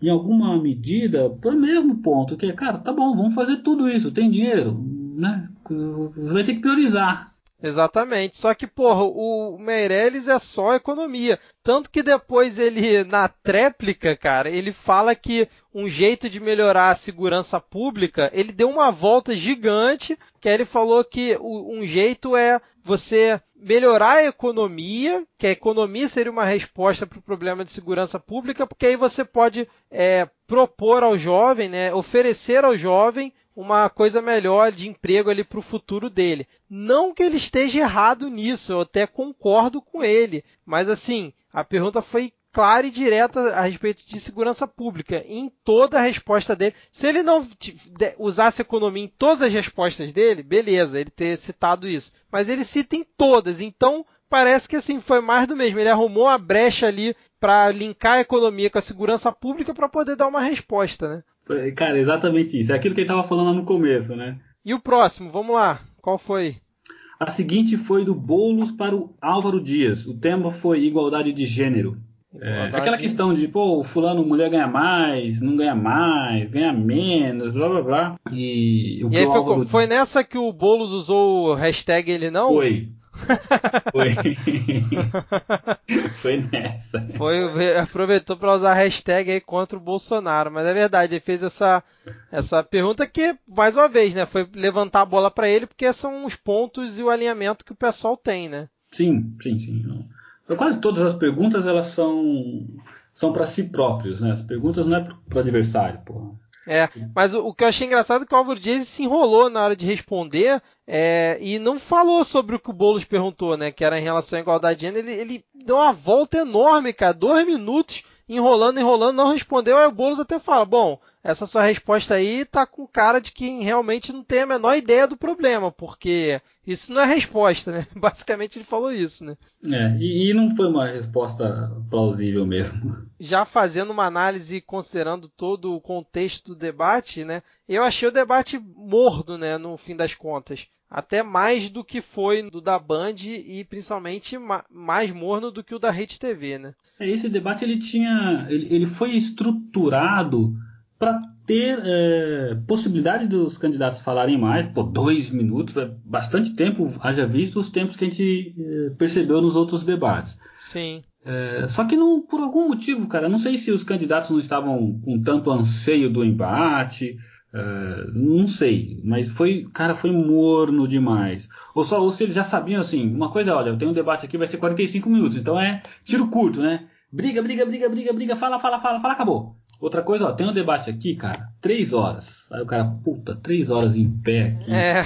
em alguma medida, para o mesmo ponto, que é, cara, tá bom, vamos fazer tudo isso, tem dinheiro, né? Vai ter que priorizar. Exatamente. Só que, porra, o Meirelles é só economia. Tanto que depois ele, na tréplica, cara, ele fala que um jeito de melhorar a segurança pública, ele deu uma volta gigante, que ele falou que um jeito é você melhorar a economia, que a economia seria uma resposta para o problema de segurança pública, porque aí você pode é, propor ao jovem, né, oferecer ao jovem uma coisa melhor de emprego ali para o futuro dele. Não que ele esteja errado nisso, eu até concordo com ele, mas assim, a pergunta foi clara e direta a respeito de segurança pública. Em toda a resposta dele, se ele não usasse economia em todas as respostas dele, beleza, ele ter citado isso. Mas ele cita em todas, então parece que assim foi mais do mesmo. Ele arrumou a brecha ali para linkar a economia com a segurança pública para poder dar uma resposta, né? Cara, exatamente isso. É aquilo que ele estava falando lá no começo, né? E o próximo, vamos lá. Qual foi? A seguinte foi do Boulos para o Álvaro Dias. O tema foi igualdade de gênero. É, aquela questão de, pô, fulano, mulher ganha mais, não ganha mais, ganha menos, blá blá blá. E, o e aí foi, Álvaro... foi, nessa que o Boulos usou o hashtag ele não? Foi. Foi. Foi nessa. Foi, aproveitou para usar a hashtag aí contra o Bolsonaro. Mas é verdade, ele fez essa, essa pergunta que, mais uma vez, né? Foi levantar a bola para ele, porque são os pontos e o alinhamento que o pessoal tem, né? Sim, sim, sim. Quase todas as perguntas elas são são para si próprios, né? As perguntas não é para o adversário, porra. É, mas o, o, que eu achei engraçado é que o Álvaro Dias se enrolou na hora de responder é, e não falou sobre o que o Boulos perguntou, né? Que era em relação à igualdade de gênero. Ele, ele deu uma volta enorme, cara, dois minutos enrolando, enrolando, não respondeu. Aí o Boulos até fala: Bom, essa sua resposta aí tá com cara de quem realmente não tem a menor ideia do problema, porque isso não é resposta, né? Basicamente ele falou isso, né? É, e, e não foi uma resposta plausível mesmo. Já fazendo uma análise considerando todo o contexto do debate, né? Eu achei o debate morno, né? No fim das contas até mais do que foi do da Band e principalmente mais morno do que o da Rede TV, né? É, esse debate ele tinha, ele, ele foi estruturado para ter é, possibilidade dos candidatos falarem mais, por dois minutos, é bastante tempo, haja visto os tempos que a gente é, percebeu nos outros debates. Sim. É, só que não, por algum motivo, cara, não sei se os candidatos não estavam com tanto anseio do embate, é, não sei, mas foi, cara, foi morno demais. Ou só, ou se eles já sabiam assim, uma coisa, olha, eu tenho um debate aqui, vai ser 45 minutos, então é tiro curto, né? Briga, briga, briga, briga, briga, fala, fala, fala, fala, acabou. Outra coisa, ó, tem um debate aqui, cara, três horas. Aí o cara, puta, três horas em pé aqui. É.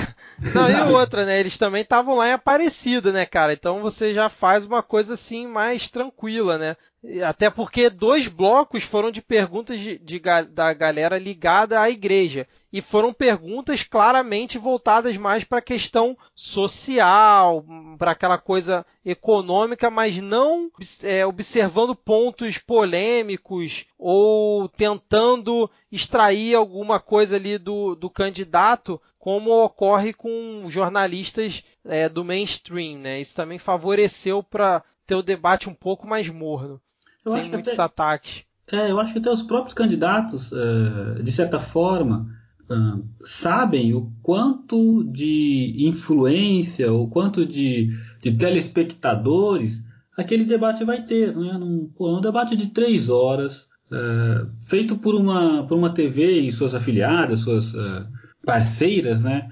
Não, e outra, né? Eles também estavam lá em Aparecida, né, cara? Então você já faz uma coisa assim mais tranquila, né? Até porque dois blocos foram de perguntas de, de, da galera ligada à igreja. E foram perguntas claramente voltadas mais para a questão social, para aquela coisa econômica, mas não é, observando pontos polêmicos ou tentando extrair alguma coisa ali do, do candidato, como ocorre com jornalistas é, do mainstream. Né? Isso também favoreceu para ter o debate um pouco mais morno. Eu sem muitos até, ataques. É, eu acho que até os próprios candidatos, uh, de certa forma, uh, sabem o quanto de influência, o quanto de, de telespectadores aquele debate vai ter. Né? Num, pô, um debate de três horas, uh, feito por uma, por uma TV e suas afiliadas, suas parceiras né?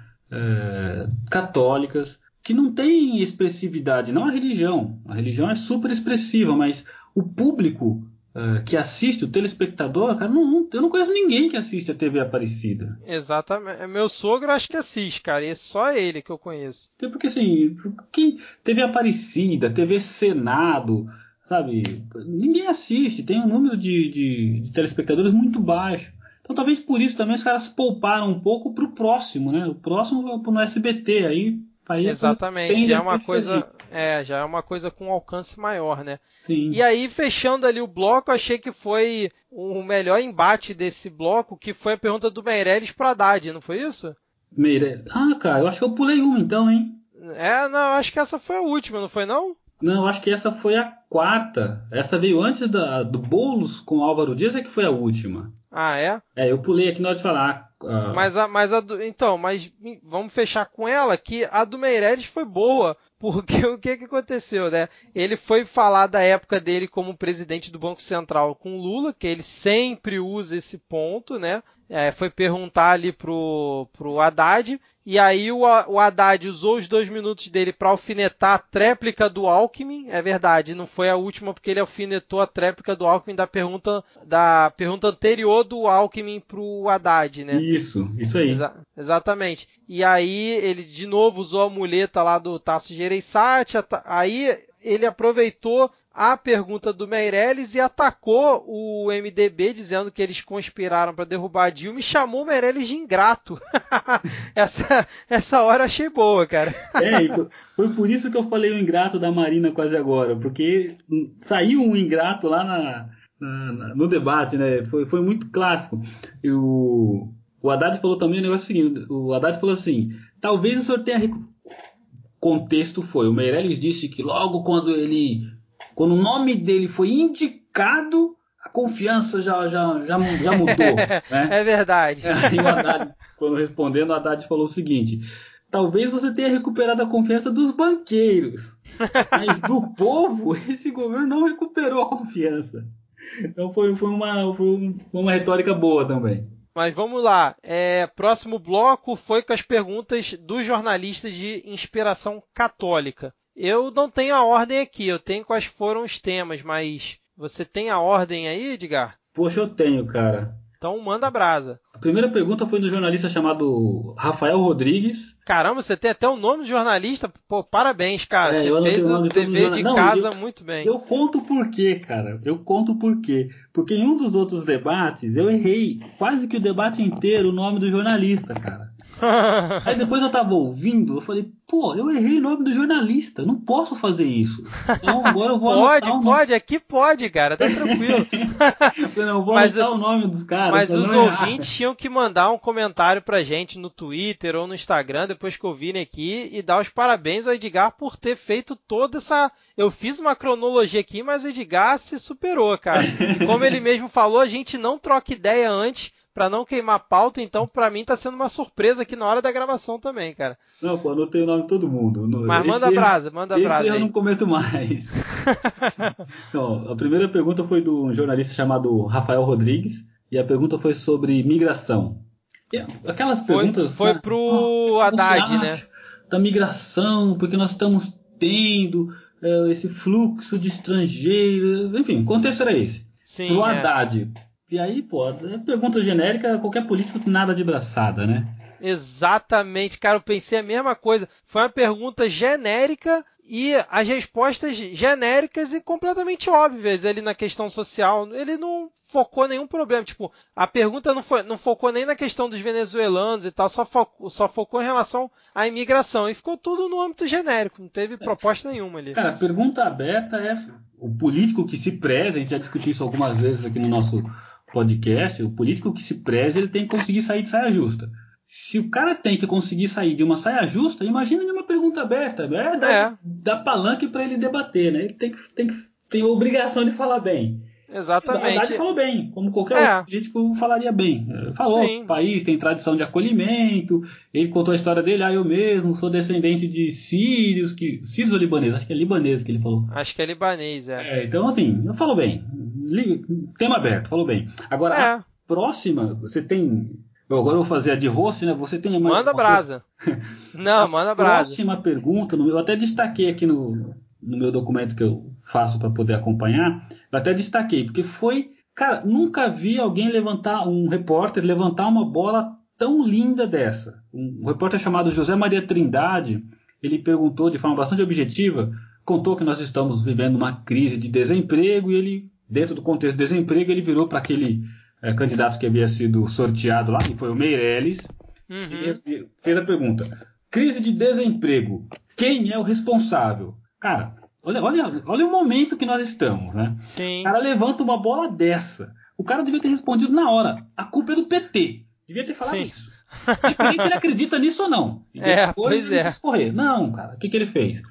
católicas, que não tem expressividade, não a religião. A religião é super expressiva, mas o público uh, que assiste, o telespectador, cara, não, não, eu não conheço ninguém que assiste a TV Aparecida. Exatamente. É meu sogro acho que assiste, cara, e é só ele que eu conheço. Porque assim, quem, TV Aparecida, TV Senado, sabe, ninguém assiste, tem um número de, de, de telespectadores muito baixo. Então talvez por isso também os caras pouparam um pouco pro próximo, né? O próximo é no SBT, aí Aí Exatamente, já é uma coisa, é, já é uma coisa com alcance maior, né? Sim. E aí fechando ali o bloco, achei que foi o melhor embate desse bloco, que foi a pergunta do Meirelles para Haddad, não foi isso? Meirelles. Ah, cara, eu acho que eu pulei uma então, hein? É, não, acho que essa foi a última, não foi não? Não, acho que essa foi a quarta. Essa veio antes da, do Boulos com Álvaro Dias, é que foi a última. Ah, é? É, eu pulei aqui na hora de falar. Uh... Mas a, mas a do, então, mas vamos fechar com ela que a do Meirelles foi boa, porque o que, que aconteceu, né? Ele foi falar da época dele como presidente do Banco Central com Lula, que ele sempre usa esse ponto, né? É, foi perguntar ali pro, pro Haddad e aí o, o Haddad usou os dois minutos dele para alfinetar a tréplica do Alckmin. É verdade, não foi a última porque ele alfinetou a tréplica do Alckmin da pergunta da pergunta anterior do Alckmin pro Haddad, né? Isso, isso aí. Exa exatamente. E aí ele de novo usou a muleta lá do Tasso Gereissati. Aí ele aproveitou a pergunta do Meirelles e atacou o MDB dizendo que eles conspiraram para derrubar a Dilma e chamou o Meirelles de ingrato. essa, essa hora achei boa, cara. É, foi por isso que eu falei o ingrato da Marina quase agora, porque saiu um ingrato lá na, na, no debate, né? Foi, foi muito clássico. O, Haddad falou também o negócio seguinte: o Haddad falou assim, talvez o senhor tenha contexto foi. O Meirelles disse que logo quando ele. Quando o nome dele foi indicado, a confiança já, já, já, já mudou. né? É verdade. Aí o Haddad, quando respondendo, o Haddad falou o seguinte: talvez você tenha recuperado a confiança dos banqueiros. Mas do povo, esse governo não recuperou a confiança. Então foi, foi, uma, foi uma retórica boa também. Mas vamos lá. É, próximo bloco foi com as perguntas dos jornalistas de inspiração católica. Eu não tenho a ordem aqui, eu tenho quais foram os temas, mas você tem a ordem aí, Edgar? Poxa, eu tenho, cara. Então manda brasa. A primeira pergunta foi do jornalista chamado Rafael Rodrigues. Caramba, você tem até o nome do jornalista. Pô, parabéns, cara. É, você fez o, o dever de Não, casa eu, muito bem. Eu conto por quê, cara. Eu conto por quê. Porque em um dos outros debates eu errei quase que o debate inteiro o nome do jornalista, cara. Aí depois eu tava ouvindo, eu falei, pô, eu errei o nome do jornalista, não posso fazer isso. Então agora eu vou Pode, pode, aqui pode, cara, tá tranquilo. eu não vou mas, anotar o nome dos caras. Mas os ouvintes tinham que mandar um comentário pra gente no Twitter ou no Instagram, depois que ouvirem aqui, e dar os parabéns ao Edgar por ter feito toda essa. Eu fiz uma cronologia aqui, mas o Edgar se superou, cara. E como ele mesmo falou, a gente não troca ideia antes para não queimar pauta, então para mim tá sendo uma surpresa aqui na hora da gravação também, cara. Não, pô, anotei o nome de todo mundo. Mas manda esse brasa, manda esse brasa. Esse eu não cometo mais. então, a primeira pergunta foi de um jornalista chamado Rafael Rodrigues, e a pergunta foi sobre migração. E aquelas perguntas. Foi, foi pro ah, Haddad, né? Da migração, porque nós estamos tendo é, esse fluxo de estrangeiros. Enfim, o contexto era esse. Sim, pro é. E aí, pô, é pergunta genérica, qualquer político nada de braçada, né? Exatamente, cara, eu pensei a mesma coisa. Foi uma pergunta genérica e as respostas genéricas e completamente óbvias ali na questão social. Ele não focou nenhum problema. Tipo, a pergunta não, foi, não focou nem na questão dos venezuelanos e tal, só focou, só focou em relação à imigração. E ficou tudo no âmbito genérico, não teve proposta nenhuma ali. Cara, a pergunta aberta é o político que se preza, a gente já discutiu isso algumas vezes aqui no nosso podcast, o político que se preze, ele tem que conseguir sair de saia justa. Se o cara tem que conseguir sair de uma saia justa, imagina de uma pergunta aberta. É, dá, é. dá palanque para ele debater, né? Ele tem que, tem que tem a obrigação de falar bem. Exatamente. A verdade falou bem, como qualquer é. outro político falaria bem. Falou, Sim. o país tem tradição de acolhimento, ele contou a história dele, ah, eu mesmo sou descendente de sírios, que sírios ou libaneses? Acho que é libanês que ele falou. Acho que é libanês, é. é então, assim, falou bem. Tema aberto, falou bem. Agora, é. a próxima, você tem. Agora eu vou fazer a de Rossi, né? Você tem mais. Manda brasa. Não, manda brasa. Próxima pergunta, eu até destaquei aqui no, no meu documento que eu faço para poder acompanhar, eu até destaquei, porque foi. Cara, nunca vi alguém levantar, um repórter levantar uma bola tão linda dessa. Um repórter chamado José Maria Trindade, ele perguntou de forma bastante objetiva, contou que nós estamos vivendo uma crise de desemprego e ele dentro do contexto do desemprego, ele virou para aquele é, candidato que havia sido sorteado lá, que foi o Meirelles, uhum. e fez a pergunta: crise de desemprego, quem é o responsável? Cara, olha, olha, olha o momento que nós estamos, né? Sim. O cara levanta uma bola dessa. O cara devia ter respondido na hora. A culpa é do PT. Devia ter falado Sim. isso. Independente se ele acredita nisso ou não. E é, pois é. discorrer. Não, cara, o que, que ele fez?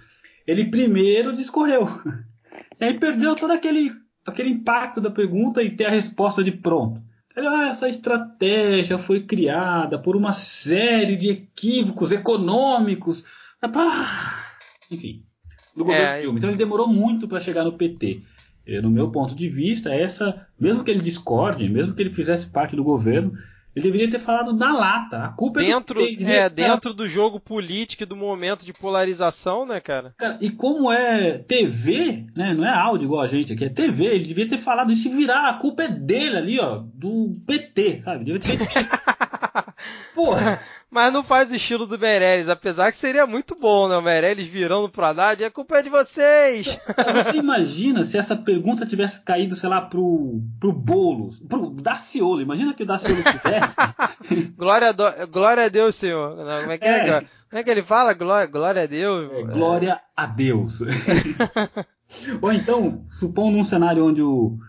Ele primeiro discorreu. E aí perdeu todo aquele aquele impacto da pergunta e ter a resposta de pronto. Ah, essa estratégia foi criada por uma série de equívocos econômicos. Enfim, do governo é... Dilma. Então ele demorou muito para chegar no PT. No meu ponto de vista, essa, mesmo que ele discorde, mesmo que ele fizesse parte do governo, ele deveria ter falado na lata. A culpa dentro, é do É, dentro do jogo político e do momento de polarização, né, cara? cara? E como é TV, né? Não é áudio igual a gente aqui, é TV. Ele devia ter falado isso e virar. A culpa é dele ali, ó, do PT, sabe? Devia ter feito isso. Porra! Mas não faz o estilo do Meirelles, apesar que seria muito bom, né? O Meirelles virando pro Haddad, a culpa é de vocês! Você imagina se essa pergunta tivesse caído, sei lá, pro, pro Boulos, pro Daciolo. Imagina que o Daciolo tivesse. glória, a do... glória a Deus, senhor. Como, é que é. é? como é que ele fala? Glória, glória a Deus. É, glória a Deus. Ou então, supondo um cenário onde o.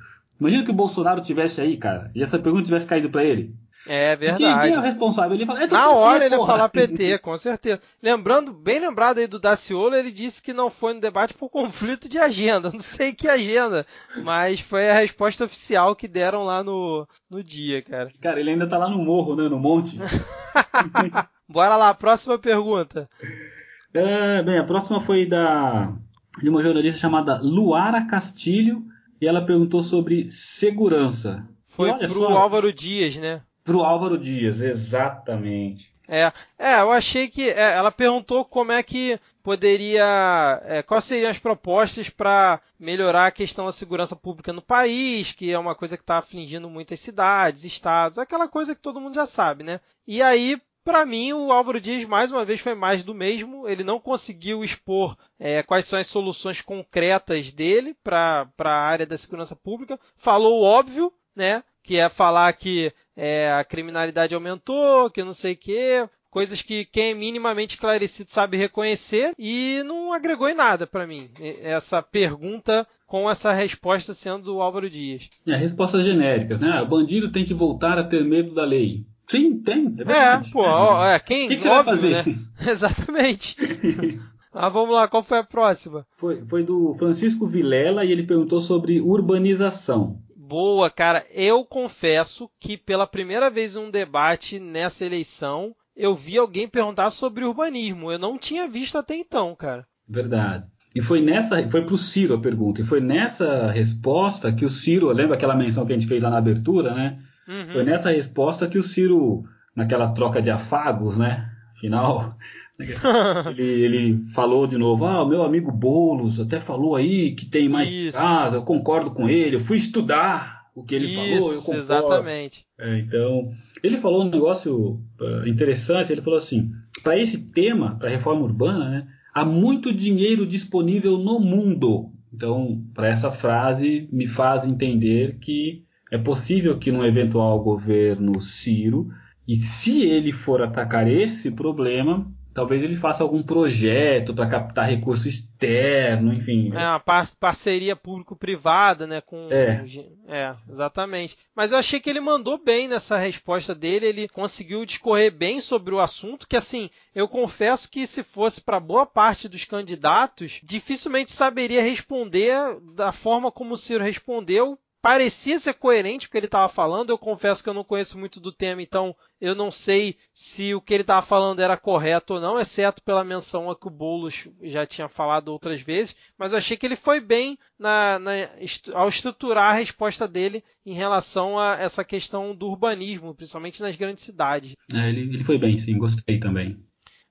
Imagina que o Bolsonaro tivesse aí, cara, e essa pergunta tivesse caído para ele. É verdade. Quem, é o responsável? Ele fala, é Na PT, hora ele ia falar PT, com certeza. Lembrando, bem lembrado aí do Daciolo, ele disse que não foi no debate por conflito de agenda. Não sei que agenda, mas foi a resposta oficial que deram lá no, no dia, cara. Cara, ele ainda tá lá no morro, né? No monte. Bora lá, próxima pergunta. É, bem, a próxima foi da de uma jornalista chamada Luara Castilho e ela perguntou sobre segurança. Foi pro só, Álvaro Dias, né? Pro Álvaro Dias, exatamente. É, é eu achei que é, ela perguntou como é que poderia, é, quais seriam as propostas para melhorar a questão da segurança pública no país, que é uma coisa que está afligindo muitas cidades, estados, aquela coisa que todo mundo já sabe, né? E aí para mim, o Álvaro Dias, mais uma vez, foi mais do mesmo. Ele não conseguiu expor é, quais são as soluções concretas dele para a área da segurança pública. Falou o óbvio, né? Que é falar que é, a criminalidade aumentou, que não sei o quê. Coisas que quem é minimamente esclarecido sabe reconhecer e não agregou em nada para mim. Essa pergunta com essa resposta sendo do Álvaro Dias. É, respostas genéricas, né? O bandido tem que voltar a ter medo da lei. Sim, tem. É, é pô, é, quem, o que, que você óbvio, vai fazer? Né? Exatamente. ah, vamos lá, qual foi a próxima? Foi, foi do Francisco Vilela e ele perguntou sobre urbanização. Boa, cara. Eu confesso que pela primeira vez em um debate nessa eleição, eu vi alguém perguntar sobre urbanismo. Eu não tinha visto até então, cara. Verdade. E foi nessa, foi pro Ciro a pergunta, e foi nessa resposta que o Ciro, lembra aquela menção que a gente fez lá na abertura, né? Uhum. Foi nessa resposta que o Ciro, naquela troca de afagos, né? Final, ele, ele, falou de novo: Ah, o meu amigo Boulos até falou aí que tem mais Isso. casa, eu concordo com ele, eu fui estudar o que ele Isso, falou, eu concordo. Exatamente. É, então, ele falou um negócio uh, interessante, ele falou assim: para esse tema, para a reforma urbana, né, há muito dinheiro disponível no mundo. Então, para essa frase, me faz entender que é possível que num eventual governo Ciro, e se ele for atacar esse problema, talvez ele faça algum projeto para captar recurso externo, enfim. É uma par parceria público-privada, né? Com é. é, exatamente. Mas eu achei que ele mandou bem nessa resposta dele. Ele conseguiu discorrer bem sobre o assunto. Que assim, eu confesso que se fosse para boa parte dos candidatos, dificilmente saberia responder da forma como o Ciro respondeu parecia ser coerente o que ele estava falando. Eu confesso que eu não conheço muito do tema, então eu não sei se o que ele estava falando era correto ou não, exceto pela menção a que o Boulos já tinha falado outras vezes. Mas eu achei que ele foi bem na, na, ao estruturar a resposta dele em relação a essa questão do urbanismo, principalmente nas grandes cidades. É, ele, ele foi bem, sim, gostei também.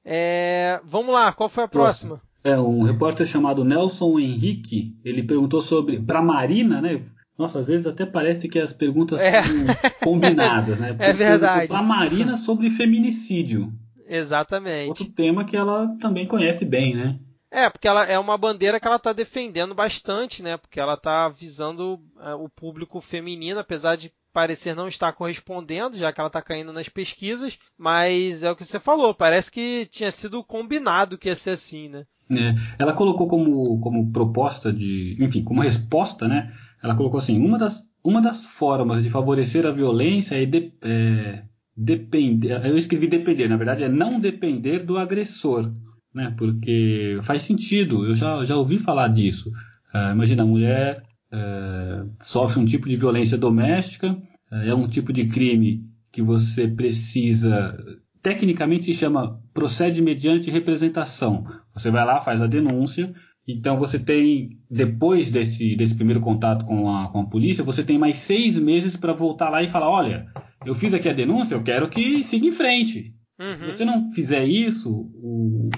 É, vamos lá, qual foi a próxima? É, um repórter chamado Nelson Henrique, ele perguntou sobre, para Marina, né? Nossa, às vezes até parece que as perguntas é. são combinadas, né? É Porque é verdade. Para Marina sobre feminicídio. Exatamente. Outro tema que ela também conhece bem, né? É, porque ela é uma bandeira que ela está defendendo bastante, né? Porque ela está visando é, o público feminino, apesar de parecer não estar correspondendo, já que ela está caindo nas pesquisas, mas é o que você falou, parece que tinha sido combinado que ia ser assim, né? É, ela colocou como, como proposta de, enfim, como resposta, né? Ela colocou assim: uma das, uma das formas de favorecer a violência é, de, é depender. Eu escrevi depender, na verdade é não depender do agressor, né? Porque faz sentido. Eu já, já ouvi falar disso. Uh, imagina a mulher uh, sofre um tipo de violência doméstica, uh, é um tipo de crime que você precisa tecnicamente se chama procede mediante representação. Você vai lá, faz a denúncia, então você tem, depois desse, desse primeiro contato com a, com a polícia, você tem mais seis meses para voltar lá e falar, olha, eu fiz aqui a denúncia, eu quero que siga em frente. Uhum. Se você não fizer isso, o,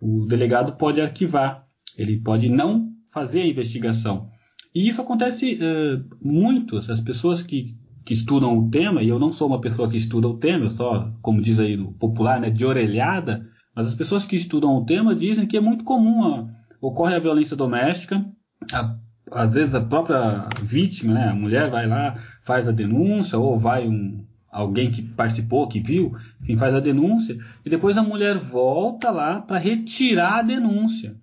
o delegado pode arquivar, ele pode não fazer a investigação. E isso acontece uh, muito, as pessoas que que estudam o tema, e eu não sou uma pessoa que estuda o tema, eu só, como diz aí no popular, né, de orelhada, mas as pessoas que estudam o tema dizem que é muito comum, a, ocorre a violência doméstica, a, às vezes a própria vítima, né, a mulher vai lá, faz a denúncia, ou vai um, alguém que participou, que viu, enfim, faz a denúncia, e depois a mulher volta lá para retirar a denúncia.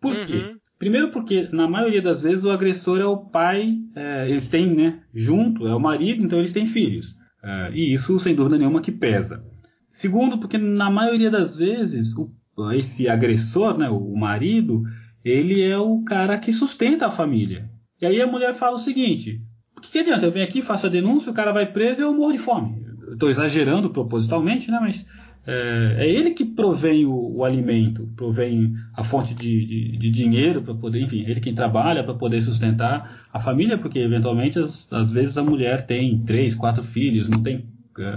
Por uhum. quê? Primeiro porque, na maioria das vezes, o agressor é o pai, é, eles têm, né, junto, é o marido, então eles têm filhos. É, e isso, sem dúvida nenhuma, que pesa. Segundo, porque na maioria das vezes, o, esse agressor, né, o marido, ele é o cara que sustenta a família. E aí a mulher fala o seguinte: o que, que adianta? Eu venho aqui, faço a denúncia, o cara vai preso e eu morro de fome. Estou exagerando propositalmente, né? Mas é, é ele que provém o, o, alimento, provém a fonte de, de, de dinheiro para poder, enfim, ele quem trabalha para poder sustentar a família, porque eventualmente às, às vezes a mulher tem três, quatro filhos, não tem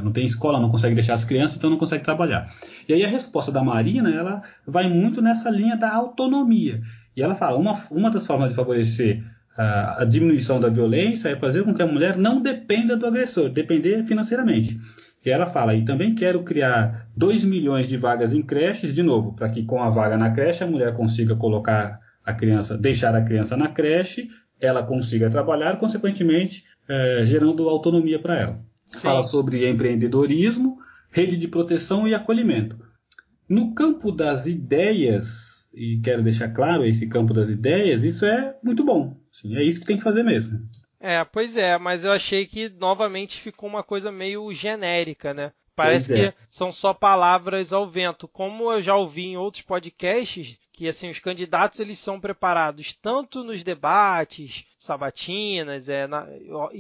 não tem escola, não consegue deixar as crianças, então não consegue trabalhar. E aí a resposta da Marina, ela vai muito nessa linha da autonomia. E ela fala, uma, uma das formas de favorecer a, a diminuição da violência é fazer com que a mulher não dependa do agressor, depender financeiramente. E ela fala, e também quero criar 2 milhões de vagas em creches, de novo, para que com a vaga na creche a mulher consiga colocar a criança, deixar a criança na creche, ela consiga trabalhar, consequentemente é, gerando autonomia para ela. Sim. Fala sobre empreendedorismo, rede de proteção e acolhimento. No campo das ideias, e quero deixar claro esse campo das ideias, isso é muito bom. Sim, é isso que tem que fazer mesmo. É, pois é, mas eu achei que novamente ficou uma coisa meio genérica, né? Parece é. que são só palavras ao vento. Como eu já ouvi em outros podcasts, que assim os candidatos eles são preparados tanto nos debates, sabatinas, é, na,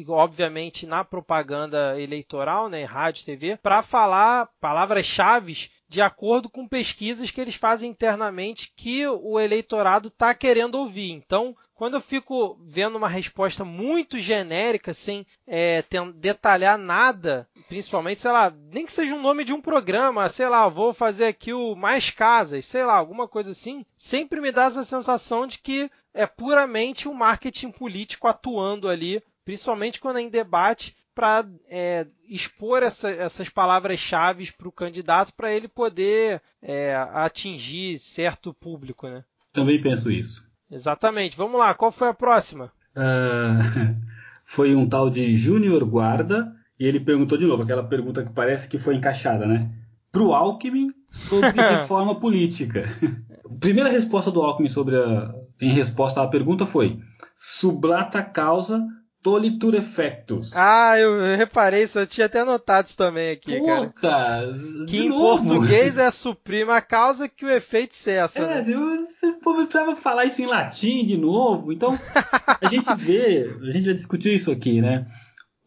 obviamente na propaganda eleitoral, né, rádio, TV, para falar palavras-chave de acordo com pesquisas que eles fazem internamente que o eleitorado está querendo ouvir. Então, quando eu fico vendo uma resposta muito genérica, sem é, detalhar nada, principalmente, sei lá, nem que seja um nome de um programa, sei lá, vou fazer aqui o Mais Casas, sei lá, alguma coisa assim, sempre me dá essa sensação de que é puramente um marketing político atuando ali, principalmente quando é em debate, para é, expor essa, essas palavras-chave para o candidato para ele poder é, atingir certo público, né? Também penso isso. Exatamente. Vamos lá, qual foi a próxima? Uh, foi um tal de Júnior Guarda, e ele perguntou de novo, aquela pergunta que parece que foi encaixada, né? Para o Alckmin sobre reforma política. Primeira resposta do Alckmin sobre a, em resposta à pergunta foi: sublata causa Tolitur Effectus. Ah, eu reparei isso, eu tinha até anotado isso também aqui, Pô, cara. cara que em novo. português é suprima a causa que o efeito cessa. É, né? eu, eu precisava falar isso em latim de novo. Então, a gente vê, a gente vai discutir isso aqui, né?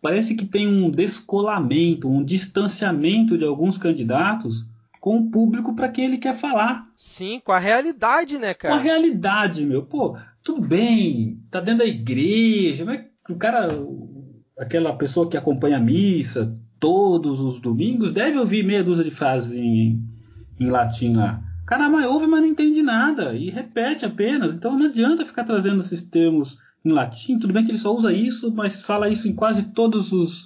Parece que tem um descolamento, um distanciamento de alguns candidatos com o público para quem ele quer falar. Sim, com a realidade, né, cara? Com a realidade, meu. Pô, tudo bem, tá dentro da igreja, mas o cara, aquela pessoa que acompanha a missa todos os domingos, deve ouvir meia dúzia de frases em, em latim lá. O cara mas ouve, mas não entende nada e repete apenas. Então não adianta ficar trazendo esses termos em latim. Tudo bem que ele só usa isso, mas fala isso em quase todos os.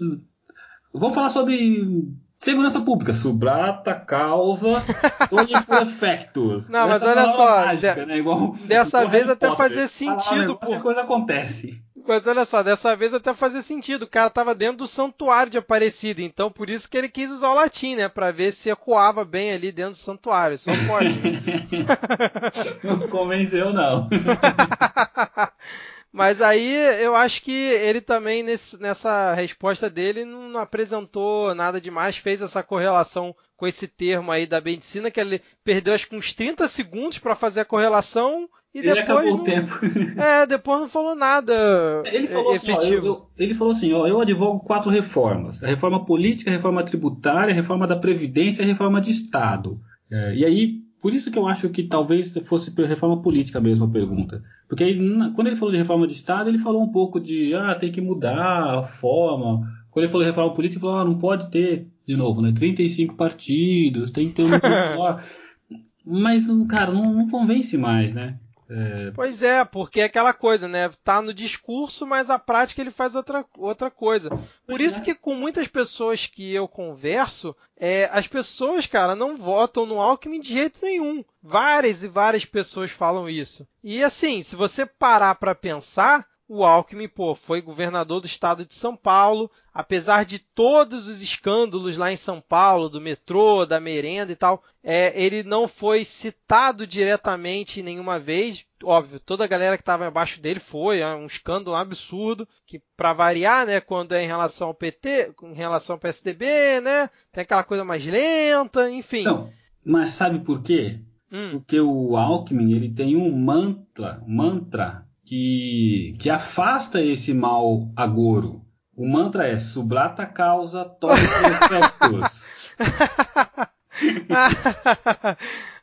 Vamos falar sobre segurança pública. Subrata, causa, onifur effectus. Não, mas olha só. Mágica, de... né? igual, dessa vez até fazer sentido. Ah, por... coisa acontece. Mas olha só, dessa vez até fazia sentido. O cara estava dentro do santuário de Aparecida, então por isso que ele quis usar o latim, né? Pra ver se ecoava bem ali dentro do santuário. Só pode. não convenceu, não. Mas aí eu acho que ele também, nesse, nessa resposta dele, não apresentou nada demais, fez essa correlação com esse termo aí da medicina, que ele perdeu acho que uns 30 segundos para fazer a correlação e ele depois acabou não, o tempo. É, depois não falou nada. Ele falou assim, ó, eu, eu, ele falou assim, ó, eu advogo quatro reformas: a reforma política, a reforma tributária, a reforma da previdência, e a reforma de Estado. É, e aí, por isso que eu acho que talvez fosse reforma política mesmo a pergunta. Porque aí, quando ele falou de reforma de Estado, ele falou um pouco de, ah, tem que mudar a forma. Quando ele falou de reforma política, ele falou, ah, não pode ter, de novo, né, 35 partidos, tem que ter um Mas, cara, não, não convence mais, né? É... Pois é, porque é aquela coisa, né? Tá no discurso, mas a prática ele faz outra, outra coisa. Por isso é. que com muitas pessoas que eu converso, é, as pessoas, cara, não votam no Alckmin de jeito nenhum. Várias e várias pessoas falam isso. E assim, se você parar para pensar, o Alckmin, pô, foi governador do estado de São Paulo, apesar de todos os escândalos lá em São Paulo, do metrô, da merenda e tal, é, ele não foi citado diretamente nenhuma vez. Óbvio, toda a galera que estava abaixo dele foi, é um escândalo absurdo, que para variar, né, quando é em relação ao PT, em relação ao PSDB, né, tem aquela coisa mais lenta, enfim. Não, mas sabe por quê? Hum. Porque o Alckmin, ele tem um mantra, mantra que, que afasta esse mal agouro. O mantra é sublata causa torre efectos.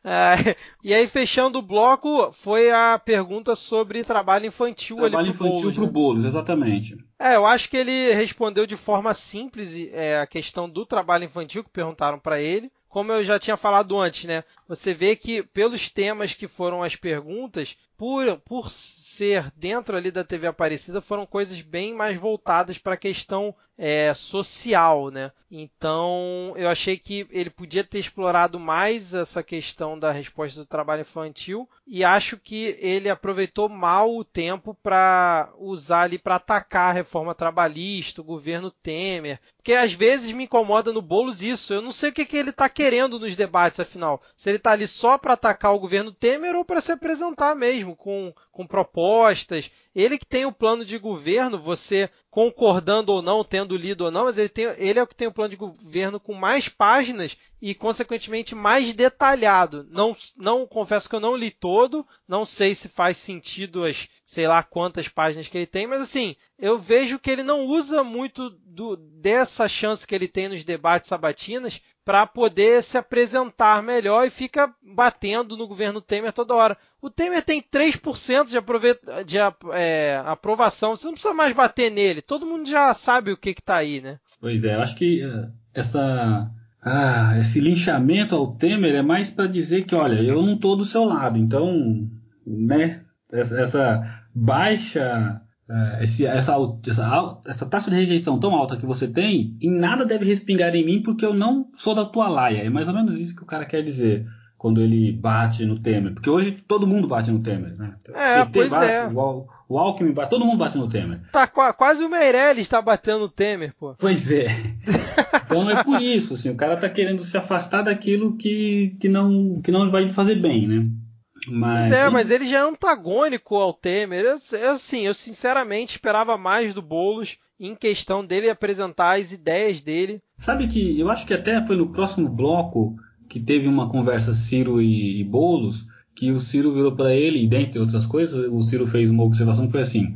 e aí, fechando o bloco, foi a pergunta sobre trabalho infantil trabalho ali pro infantil para o né? Boulos, exatamente. É, eu acho que ele respondeu de forma simples é, a questão do trabalho infantil que perguntaram para ele como eu já tinha falado antes, né? Você vê que pelos temas que foram as perguntas, por, por ser dentro ali da TV Aparecida, foram coisas bem mais voltadas para a questão é, social, né? Então eu achei que ele podia ter explorado mais essa questão da resposta do trabalho infantil e acho que ele aproveitou mal o tempo para usar ali para atacar a reforma trabalhista, o governo Temer, porque às vezes me incomoda no Bolos isso. Eu não sei o que, que ele está querendo nos debates, afinal. Se ele está ali só para atacar o governo Temer ou para se apresentar mesmo com, com propostas. Ele que tem o plano de governo, você concordando ou não, tendo lido ou não, mas ele, tem, ele é o que tem o plano de governo com mais páginas e, consequentemente, mais detalhado. Não, não confesso que eu não li todo, não sei se faz sentido as sei lá quantas páginas que ele tem, mas assim, eu vejo que ele não usa muito do, dessa chance que ele tem nos debates sabatinas para poder se apresentar melhor e fica batendo no governo Temer toda hora. O Temer tem 3% de, de é, aprovação, você não precisa mais bater nele, todo mundo já sabe o que está aí, né? Pois é, eu acho que uh, essa, ah, esse linchamento ao Temer é mais para dizer que, olha, eu não estou do seu lado, então, né, essa, essa baixa esse, essa, essa, essa, taxa de rejeição tão alta que você tem, em nada deve respingar em mim porque eu não sou da tua laia. É mais ou menos isso que o cara quer dizer quando ele bate no Temer. Porque hoje todo mundo bate no Temer. Né? É, PT pois bate, é. O, o Alckmin bate, todo mundo bate no Temer. Tá, quase o Meirelles está batendo no Temer, pô. Pois é. Então é por isso, assim, o cara tá querendo se afastar daquilo que, que, não, que não vai lhe fazer bem, né? Mas, é, mas ele já é antagônico ao Temer. Eu, eu, assim, eu sinceramente esperava mais do Boulos em questão dele apresentar as ideias dele. Sabe que eu acho que até foi no próximo bloco que teve uma conversa Ciro e, e Boulos, que o Ciro virou para ele, e dentre outras coisas, o Ciro fez uma observação que foi assim: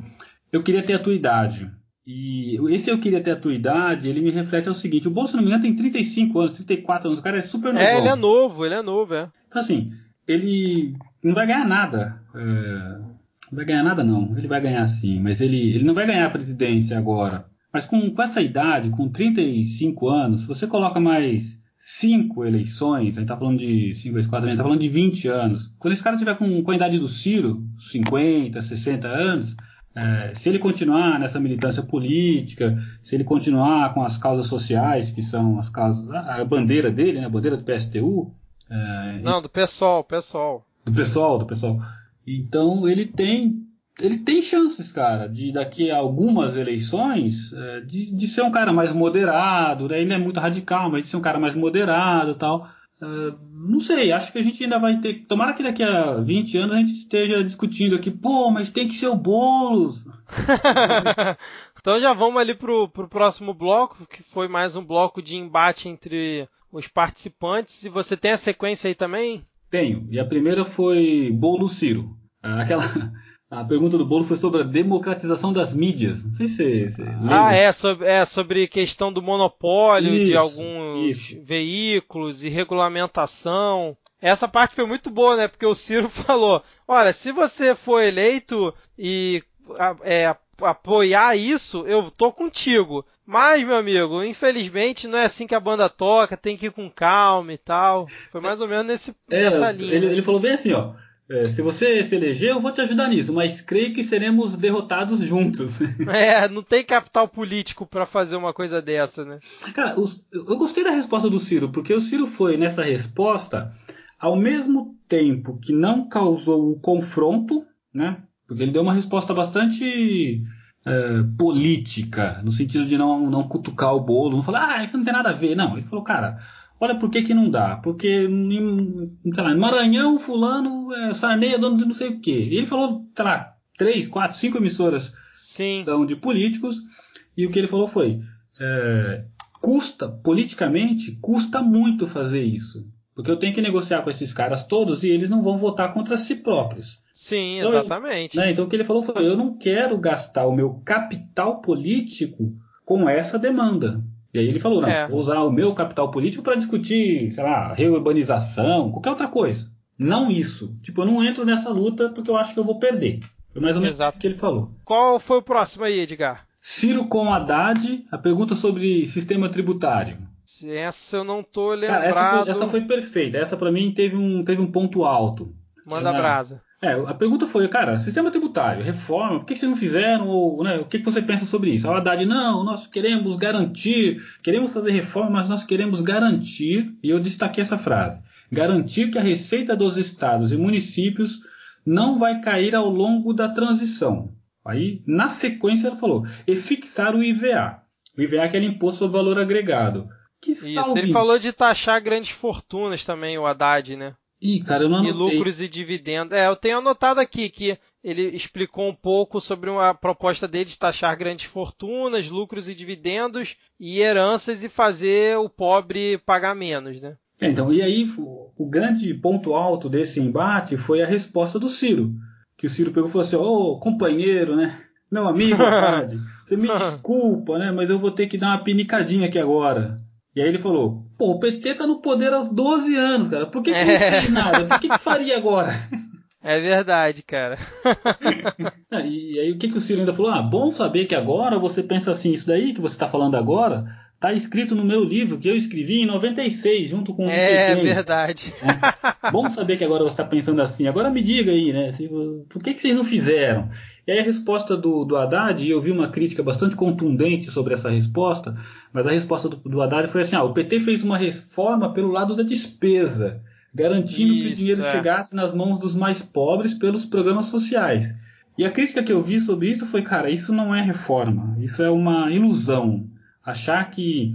Eu queria ter a tua idade. E esse eu queria ter a tua idade, ele me reflete ao seguinte: o Bolsonaro, se não me engano, tem 35 anos, 34 anos, o cara é super novo. É, ele é novo, ele é novo, é. Então, assim, ele não vai ganhar nada. É, não vai ganhar nada, não. Ele vai ganhar sim, mas ele, ele não vai ganhar a presidência agora. Mas com, com essa idade, com 35 anos, você coloca mais cinco eleições, a gente está falando de 5 vezes 4, a gente tá falando de 20 anos. Quando esse cara tiver com, com a idade do Ciro, 50, 60 anos, é, se ele continuar nessa militância política, se ele continuar com as causas sociais, que são as causas, a bandeira dele, né, a bandeira do PSTU. É, Não, do pessoal, pessoal do pessoal, do pessoal. Então ele tem ele tem chances, cara, de daqui a algumas eleições é, de, de ser um cara mais moderado, né? Ele é muito radical, mas de ser um cara mais moderado, tal. Uh, não sei, acho que a gente ainda vai ter. Tomara que daqui a 20 anos a gente esteja discutindo aqui, pô, mas tem que ser o Boulos. então já vamos ali pro, pro próximo bloco, que foi mais um bloco de embate entre os participantes. E você tem a sequência aí também? Tenho. E a primeira foi Bolo Ciro. Aquela. A pergunta do Bolo foi sobre a democratização das mídias. Não sei se você lembra. Ah, é sobre, é sobre questão do monopólio isso, de alguns isso. veículos e regulamentação. Essa parte foi muito boa, né? Porque o Ciro falou: olha, se você for eleito e é, apoiar isso, eu tô contigo. Mas, meu amigo, infelizmente não é assim que a banda toca, tem que ir com calma e tal. Foi mais ou menos nesse, é, nessa linha. Ele, ele, falou bem assim, ó. é, se você se eleger, eu vou te ajudar nisso, mas creio que seremos derrotados juntos. É, não tem capital político para fazer uma coisa dessa, né? Cara, os, eu gostei da resposta do Ciro, porque o Ciro foi nessa resposta ao mesmo tempo que não causou o confronto, né? Porque ele deu uma resposta bastante é, política, no sentido de não, não cutucar o bolo, não falar, ah, isso não tem nada a ver. Não, ele falou, cara, olha por que, que não dá. Porque, em, sei lá, Maranhão, fulano, é, Sarney é dono de não sei o quê. E ele falou, sei lá, três, quatro, cinco emissoras Sim. são de políticos, e o que ele falou foi, é, custa, politicamente, custa muito fazer isso. Porque eu tenho que negociar com esses caras todos e eles não vão votar contra si próprios. Sim, exatamente. Então, né, então o que ele falou foi: eu não quero gastar o meu capital político com essa demanda. E aí ele falou: não, é. vou usar o meu capital político para discutir, sei lá, reurbanização, qualquer outra coisa. Não isso. Tipo, eu não entro nessa luta porque eu acho que eu vou perder. Foi mais ou menos Exato. isso que ele falou. Qual foi o próximo aí, Edgar? Ciro com Haddad, a pergunta sobre sistema tributário. Essa eu não tô lembrado. Cara, essa, foi, essa foi perfeita. Essa para mim teve um, teve um ponto alto. Manda Ela, brasa. É, a pergunta foi, cara, sistema tributário, reforma, por que vocês não fizeram? Ou, né, o que você pensa sobre isso? A Haddad, não, nós queremos garantir, queremos fazer reforma, mas nós queremos garantir, e eu destaquei essa frase, garantir que a receita dos estados e municípios não vai cair ao longo da transição. Aí, na sequência, ela falou, e fixar o IVA. O IVA é aquele imposto sobre valor agregado. Que Isso, ele falou de taxar grandes fortunas também, o Haddad, né? Ih, cara, eu não anotei. E lucros e dividendos. É, eu tenho anotado aqui que ele explicou um pouco sobre uma proposta dele de taxar grandes fortunas, lucros e dividendos e heranças e fazer o pobre pagar menos, né? É, então, e aí o grande ponto alto desse embate foi a resposta do Ciro. Que o Ciro pegou e falou assim: Ô, oh, companheiro, né? Meu amigo, você me desculpa, né? Mas eu vou ter que dar uma pinicadinha aqui agora. E aí ele falou: pô, o PT tá no poder há 12 anos, cara. Por que, que é. não fez nada? Por que, que faria agora? É verdade, cara. Ah, e aí o que, que o Ciro ainda falou? Ah, bom saber que agora você pensa assim, isso daí que você está falando agora tá escrito no meu livro que eu escrevi em 96, junto com o É verdade. É. Bom saber que agora você está pensando assim. Agora me diga aí, né? Por que, que vocês não fizeram? E aí a resposta do, do Haddad, e eu vi uma crítica bastante contundente sobre essa resposta, mas a resposta do, do Haddad foi assim: ah, o PT fez uma reforma pelo lado da despesa, garantindo Isso, que o dinheiro é. chegasse nas mãos dos mais pobres pelos programas sociais. E a crítica que eu vi sobre isso foi, cara, isso não é reforma, isso é uma ilusão. Achar que,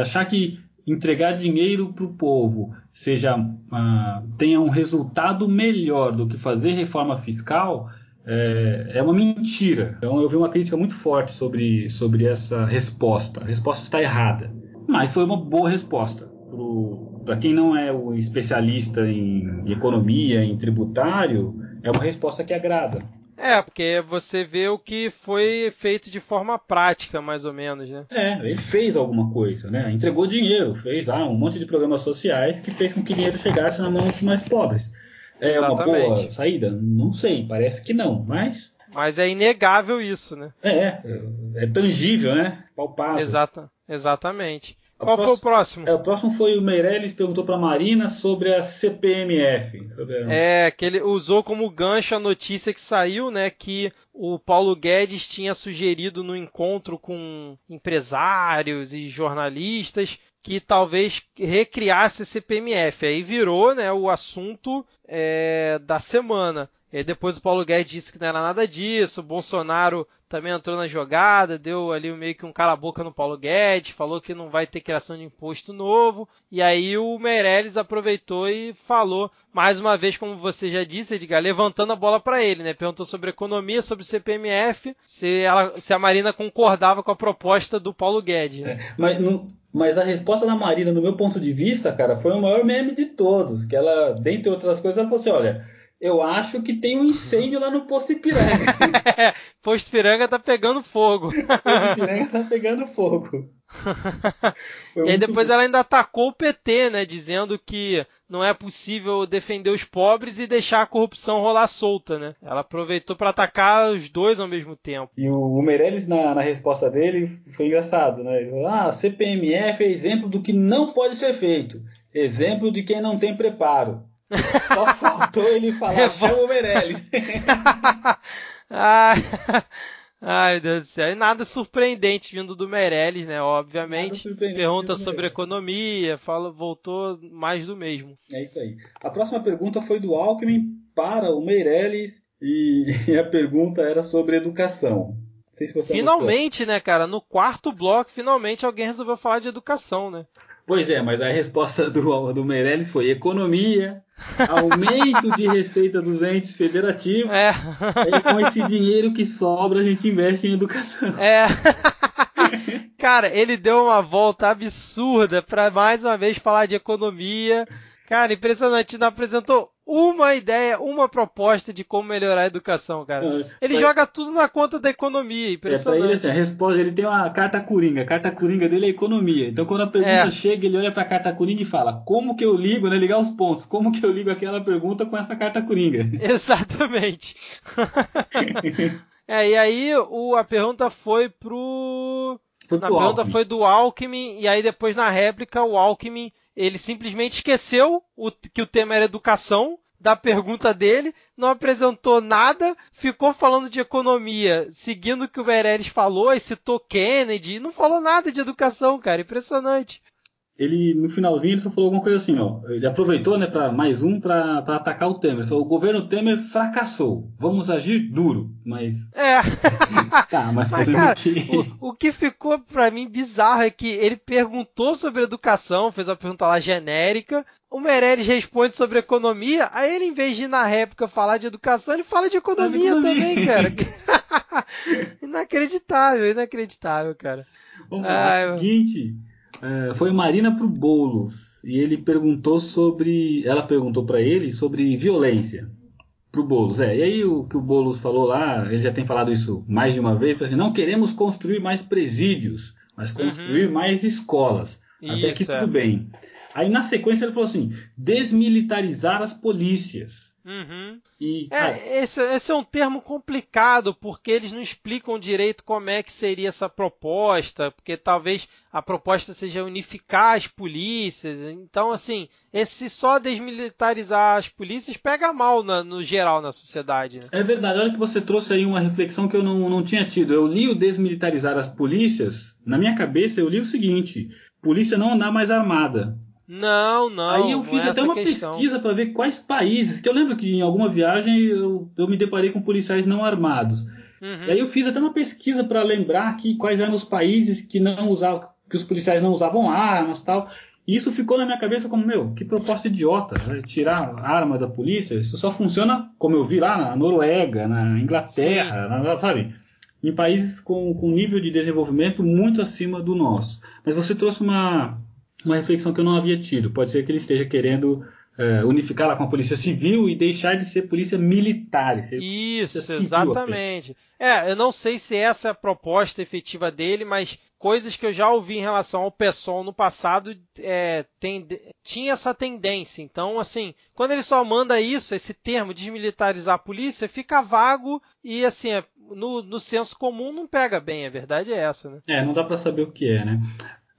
achar que entregar dinheiro para o povo seja uh, tenha um resultado melhor do que fazer reforma fiscal é, é uma mentira. Então eu vi uma crítica muito forte sobre, sobre essa resposta. A resposta está errada. Mas foi uma boa resposta. Para quem não é o especialista em economia, em tributário, é uma resposta que agrada. É, porque você vê o que foi feito de forma prática, mais ou menos, né? É, ele fez alguma coisa, né? Entregou dinheiro, fez lá um monte de programas sociais que fez com que dinheiro chegasse na mão dos mais pobres. É Exatamente. uma boa saída? Não sei, parece que não, mas. Mas é inegável isso, né? É, é, é tangível, né? Palpável. Exata, exatamente. Qual próximo, foi o próximo? É, o próximo foi o Meirelles perguntou para a Marina sobre a CPMF. Sobre a... É, que ele usou como gancho a notícia que saiu, né, que o Paulo Guedes tinha sugerido no encontro com empresários e jornalistas que talvez recriasse a CPMF. Aí virou né, o assunto é, da semana. E depois o Paulo Guedes disse que não era nada disso. O Bolsonaro também entrou na jogada, deu ali meio que um cala-boca no Paulo Guedes, falou que não vai ter criação de imposto novo. E aí o Meirelles aproveitou e falou, mais uma vez, como você já disse, Edgar, levantando a bola para ele, né? Perguntou sobre economia, sobre CPMF, se, ela, se a Marina concordava com a proposta do Paulo Guedes. Né? É, mas no, mas a resposta da Marina, no meu ponto de vista, cara, foi o maior meme de todos. Que ela, dentre outras coisas, ela falou assim: olha, eu acho que tem um incêndio lá no posto Ipiranga. posto Ipiranga tá pegando fogo. posto Ipiranga tá pegando fogo. e aí depois bom. ela ainda atacou o PT, né? Dizendo que não é possível defender os pobres e deixar a corrupção rolar solta, né? Ela aproveitou para atacar os dois ao mesmo tempo. E o Meirelles, na, na resposta dele, foi engraçado, né? Ele falou, ah, CPMF é exemplo do que não pode ser feito. Exemplo de quem não tem preparo. Só faltou ele falar, chama o Meirelles. Ai, ai, meu Deus do céu. E nada surpreendente vindo do Meirelles, né? Obviamente. Pergunta sobre economia, fala, voltou mais do mesmo. É isso aí. A próxima pergunta foi do Alckmin para o Meirelles e, e a pergunta era sobre educação. Se finalmente, né, cara? No quarto bloco, finalmente alguém resolveu falar de educação, né? Pois é, mas a resposta do, do Meirelles foi economia, aumento de receita dos entes federativos. É. E com esse dinheiro que sobra, a gente investe em educação. É. Cara, ele deu uma volta absurda para mais uma vez falar de economia. Cara, impressionante. Não apresentou uma ideia, uma proposta de como melhorar a educação, cara. É, ele joga tudo na conta da economia, impressionante. É, pra ele, assim, a resposta, ele tem uma carta coringa, a carta coringa dele é economia. Então quando a pergunta é. chega, ele olha pra carta coringa e fala, como que eu ligo, né, ligar os pontos, como que eu ligo aquela pergunta com essa carta coringa? Exatamente. é, e aí o, a pergunta foi pro... Foi a pergunta Alckmin. foi do Alckmin, e aí depois na réplica o Alckmin ele simplesmente esqueceu o, que o tema era educação da pergunta dele, não apresentou nada, ficou falando de economia, seguindo o que o Meirelles falou, e citou Kennedy, não falou nada de educação, cara, impressionante ele no finalzinho ele só falou alguma coisa assim, ó. Ele aproveitou, né, para mais um para atacar o Temer. Ele falou: o governo Temer fracassou. Vamos agir duro, mas É. tá, mas, mas cara, que... o, o que ficou para mim bizarro é que ele perguntou sobre educação, fez a pergunta lá genérica. O Meirelles responde sobre economia, aí ele, em vez de ir na réplica falar de educação, ele fala de economia, de economia. também, cara. inacreditável, inacreditável, cara. Vamos lá, é o seguinte, é, foi Marina pro Boulos e ele perguntou sobre, ela perguntou para ele sobre violência pro Boulos. É, e aí o que o Boulos falou lá, ele já tem falado isso mais de uma vez, assim, não queremos construir mais presídios, mas uhum. construir uhum. mais escolas. Isso, Até aqui é. tudo bem. Aí na sequência ele falou assim: desmilitarizar as polícias. Uhum. E, é, esse, esse, é um termo complicado porque eles não explicam direito como é que seria essa proposta, porque talvez a proposta seja unificar as polícias. Então, assim, esse só desmilitarizar as polícias pega mal na, no geral na sociedade. Né? É verdade, olha que você trouxe aí uma reflexão que eu não, não tinha tido. Eu li o desmilitarizar as polícias, na minha cabeça eu li o seguinte: polícia não andar mais armada. Não, não. Aí eu fiz é até uma questão. pesquisa para ver quais países, que eu lembro que em alguma viagem eu, eu me deparei com policiais não armados. Uhum. E aí eu fiz até uma pesquisa para lembrar que quais eram os países que não usavam, que os policiais não usavam armas, tal. E isso ficou na minha cabeça como, meu, que proposta idiota, né? tirar a arma da polícia. Isso só funciona, como eu vi lá na Noruega, na Inglaterra, na, sabe? Em países com, com nível de desenvolvimento muito acima do nosso. Mas você trouxe uma, uma reflexão que eu não havia tido. Pode ser que ele esteja querendo é, unificá-la com a polícia civil e deixar de ser polícia militar. Ser Isso, polícia exatamente. É, eu não sei se essa é a proposta efetiva dele, mas coisas que eu já ouvi em relação ao PSOL no passado é, tem, tinha essa tendência. Então, assim, quando ele só manda isso, esse termo desmilitarizar a polícia, fica vago e, assim, é, no, no senso comum não pega bem. A verdade é essa, né? É, não dá para saber o que é, né?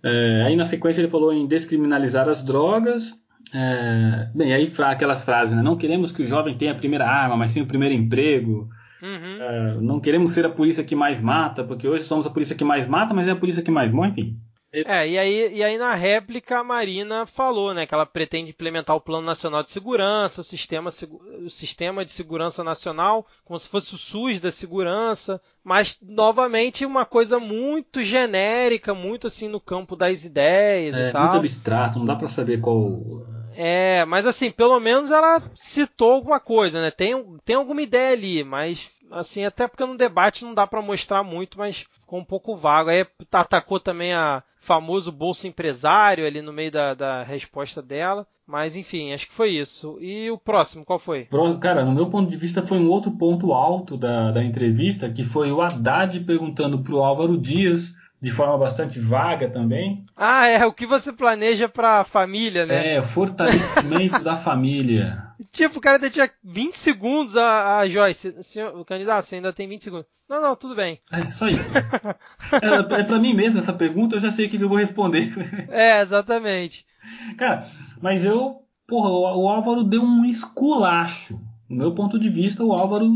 É, aí na sequência ele falou em descriminalizar as drogas. É, bem, aí aquelas frases, né? Não queremos que o jovem tenha a primeira arma, mas sim o primeiro emprego. Uhum. É, não queremos ser a polícia que mais mata, porque hoje somos a polícia que mais mata, mas é a polícia que mais morre, enfim. É, e aí, e aí na réplica a Marina falou, né, que ela pretende implementar o Plano Nacional de Segurança, o sistema, o sistema de segurança nacional, como se fosse o SUS da segurança, mas novamente uma coisa muito genérica, muito assim no campo das ideias é, e tal. Muito abstrato, não dá para saber qual é, mas assim, pelo menos ela citou alguma coisa, né? Tem, tem alguma ideia ali, mas assim, até porque no debate não dá para mostrar muito, mas ficou um pouco vago. Aí atacou também a famoso bolsa empresário ali no meio da, da resposta dela. Mas enfim, acho que foi isso. E o próximo, qual foi? Cara, no meu ponto de vista foi um outro ponto alto da, da entrevista, que foi o Haddad perguntando pro Álvaro Dias de forma bastante vaga também. Ah, é o que você planeja para a família, né? É, fortalecimento da família. Tipo, o cara ainda tinha 20 segundos a, a Joyce. Senhor, o candidato, você ainda tem 20 segundos. Não, não, tudo bem. É, só isso. é, é para mim mesmo essa pergunta, eu já sei o que eu vou responder. é, exatamente. Cara, mas eu porra, o, Álvaro deu um esculacho. No meu ponto de vista, o Álvaro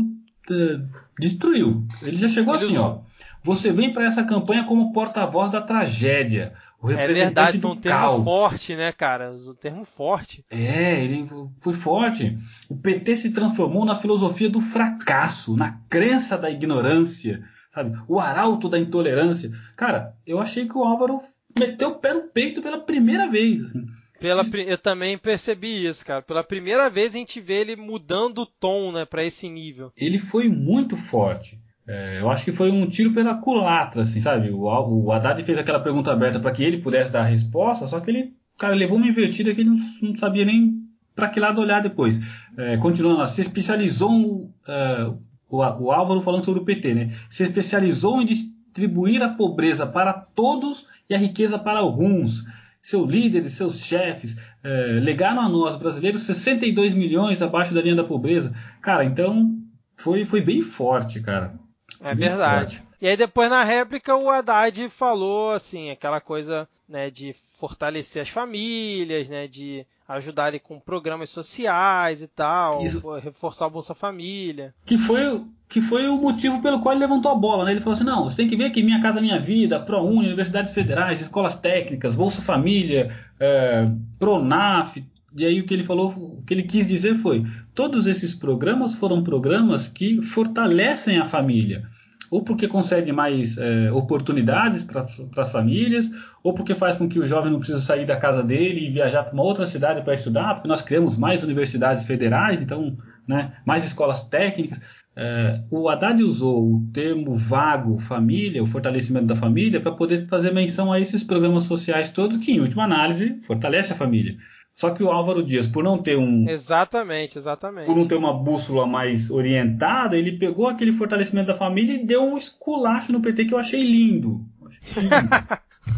é, destruiu. Ele já chegou Ele assim, ó. Você vem para essa campanha como porta-voz da tragédia. O é representante é verdade, do um termo caos. forte, né, cara? Um termo forte. É, ele foi forte. O PT se transformou na filosofia do fracasso, na crença da ignorância, sabe? O arauto da intolerância. Cara, eu achei que o Álvaro meteu o pé no peito pela primeira vez, assim. Pela, eu também percebi isso, cara. Pela primeira vez a gente vê ele mudando o tom, né, para esse nível. Ele foi muito forte. É, eu acho que foi um tiro pela culatra, assim, sabe? O, o Haddad fez aquela pergunta aberta para que ele pudesse dar a resposta, só que ele, cara, levou uma invertida que ele não, não sabia nem para que lado olhar depois. É, continuando, se especializou é, o, o Álvaro falando sobre o PT, né? Se especializou em distribuir a pobreza para todos e a riqueza para alguns seus líderes, seus chefes, é, legaram a nós, brasileiros, 62 milhões abaixo da linha da pobreza. Cara, então foi, foi bem forte, cara. É verdade. E aí depois na réplica o Haddad falou assim, aquela coisa né, de fortalecer as famílias, né, de ajudar com programas sociais e tal, Isso. reforçar a Bolsa Família. Que foi, que foi o motivo pelo qual ele levantou a bola, né? Ele falou assim, não, você tem que ver que Minha Casa Minha Vida, ProUni, universidades federais, escolas técnicas, Bolsa Família, é, Pronaf, e aí o que ele falou, o que ele quis dizer foi, todos esses programas foram programas que fortalecem a família ou porque concede mais é, oportunidades para as famílias, ou porque faz com que o jovem não precise sair da casa dele e viajar para uma outra cidade para estudar, porque nós criamos mais universidades federais, então, né, mais escolas técnicas. É, o Haddad usou o termo vago família, o fortalecimento da família, para poder fazer menção a esses programas sociais todos que, em última análise, fortalece a família. Só que o Álvaro Dias, por não ter um. Exatamente, exatamente. Por não ter uma bússola mais orientada, ele pegou aquele fortalecimento da família e deu um esculacho no PT que eu achei lindo. achei lindo.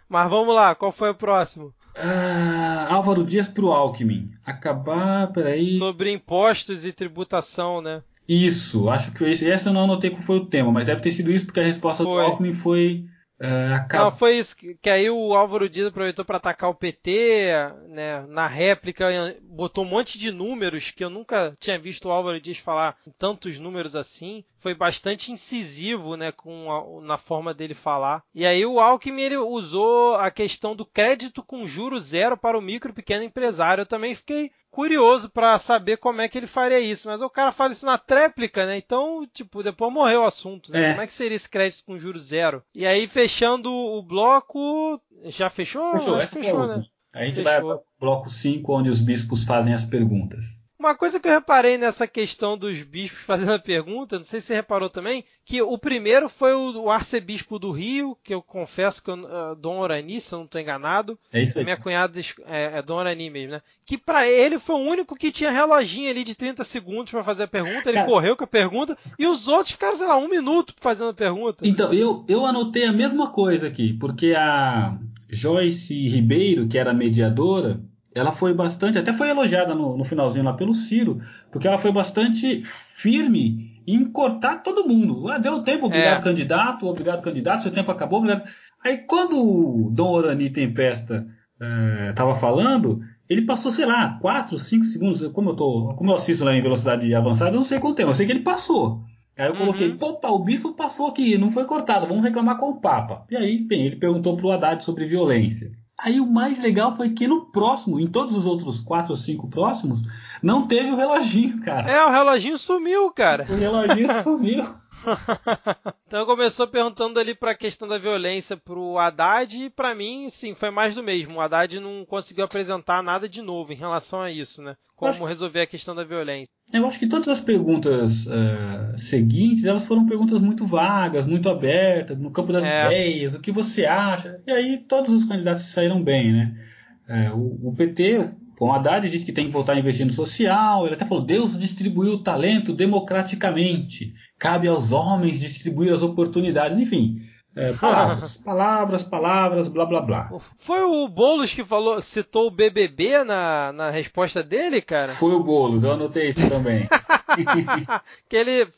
Mas vamos lá, qual foi o próximo? Ah, Álvaro Dias pro Alckmin. Acabar, peraí. Sobre impostos e tributação, né? Isso, acho que esse, essa eu não anotei qual foi o tema, mas deve ter sido isso porque a resposta foi. do Alckmin foi é, acaba... Não, foi isso. Que aí o Álvaro Dias aproveitou para atacar o PT, né? Na réplica, botou um monte de números que eu nunca tinha visto o Álvaro Dias falar tantos números assim. Foi bastante incisivo, né? Com a, na forma dele falar. E aí o Alckmin ele usou a questão do crédito com juro zero para o micro e pequeno empresário. Eu também fiquei curioso para saber como é que ele faria isso. Mas o cara fala isso na tréplica, né? Então, tipo, depois morreu o assunto, né? É. Como é que seria esse crédito com juros zero? E aí, fechando o bloco. Já fechou? Fechou, fechou, né? A gente fechou. vai para o bloco 5, onde os bispos fazem as perguntas. Uma coisa que eu reparei nessa questão dos bispos fazendo a pergunta, não sei se você reparou também, que o primeiro foi o, o arcebispo do Rio, que eu confesso que eu, uh, Dom Orani, se eu não estou enganado. É isso aí. Minha cunhada é, é Dom Orani mesmo, né? Que para ele foi o único que tinha reloginho ali de 30 segundos para fazer a pergunta, ele Cara, correu com a pergunta, e os outros ficaram, sei lá, um minuto fazendo a pergunta. Então, eu, eu anotei a mesma coisa aqui, porque a Joyce Ribeiro, que era mediadora, ela foi bastante, até foi elogiada no, no, finalzinho lá pelo Ciro, porque ela foi bastante firme em cortar todo mundo. Ah, deu tempo, obrigado é. candidato, obrigado candidato, seu tempo acabou, obrigado. Aí quando o Dom Orani Tempesta estava é, falando, ele passou, sei lá, 4, 5 segundos. Como eu, tô, como eu assisto lá em velocidade avançada, eu não sei quanto tempo, eu sei que ele passou. Aí eu uhum. coloquei, opa, o bispo passou aqui, não foi cortado, vamos reclamar com o Papa. E aí, bem, ele perguntou para o Haddad sobre violência. Aí o mais legal foi que no próximo, em todos os outros quatro ou cinco próximos, não teve o reloginho, cara. É, o reloginho sumiu, cara. O reloginho sumiu. então começou perguntando ali para a questão da violência pro Haddad e para mim, sim, foi mais do mesmo. O Haddad não conseguiu apresentar nada de novo em relação a isso, né? Como acho... resolver a questão da violência. Eu acho que todas as perguntas uh, seguintes, elas foram perguntas muito vagas, muito abertas, no campo das é. ideias, o que você acha. E aí todos os candidatos saíram bem, né? É, o, o, PT, o Haddad disse que tem que voltar a investir no social, ele até falou, Deus distribuiu o talento democraticamente, cabe aos homens distribuir as oportunidades, enfim. É, palavras, palavras, palavras, blá blá blá. Foi o Boulos que falou, citou o BBB na, na resposta dele, cara? Foi o Boulos, eu anotei isso também. que ele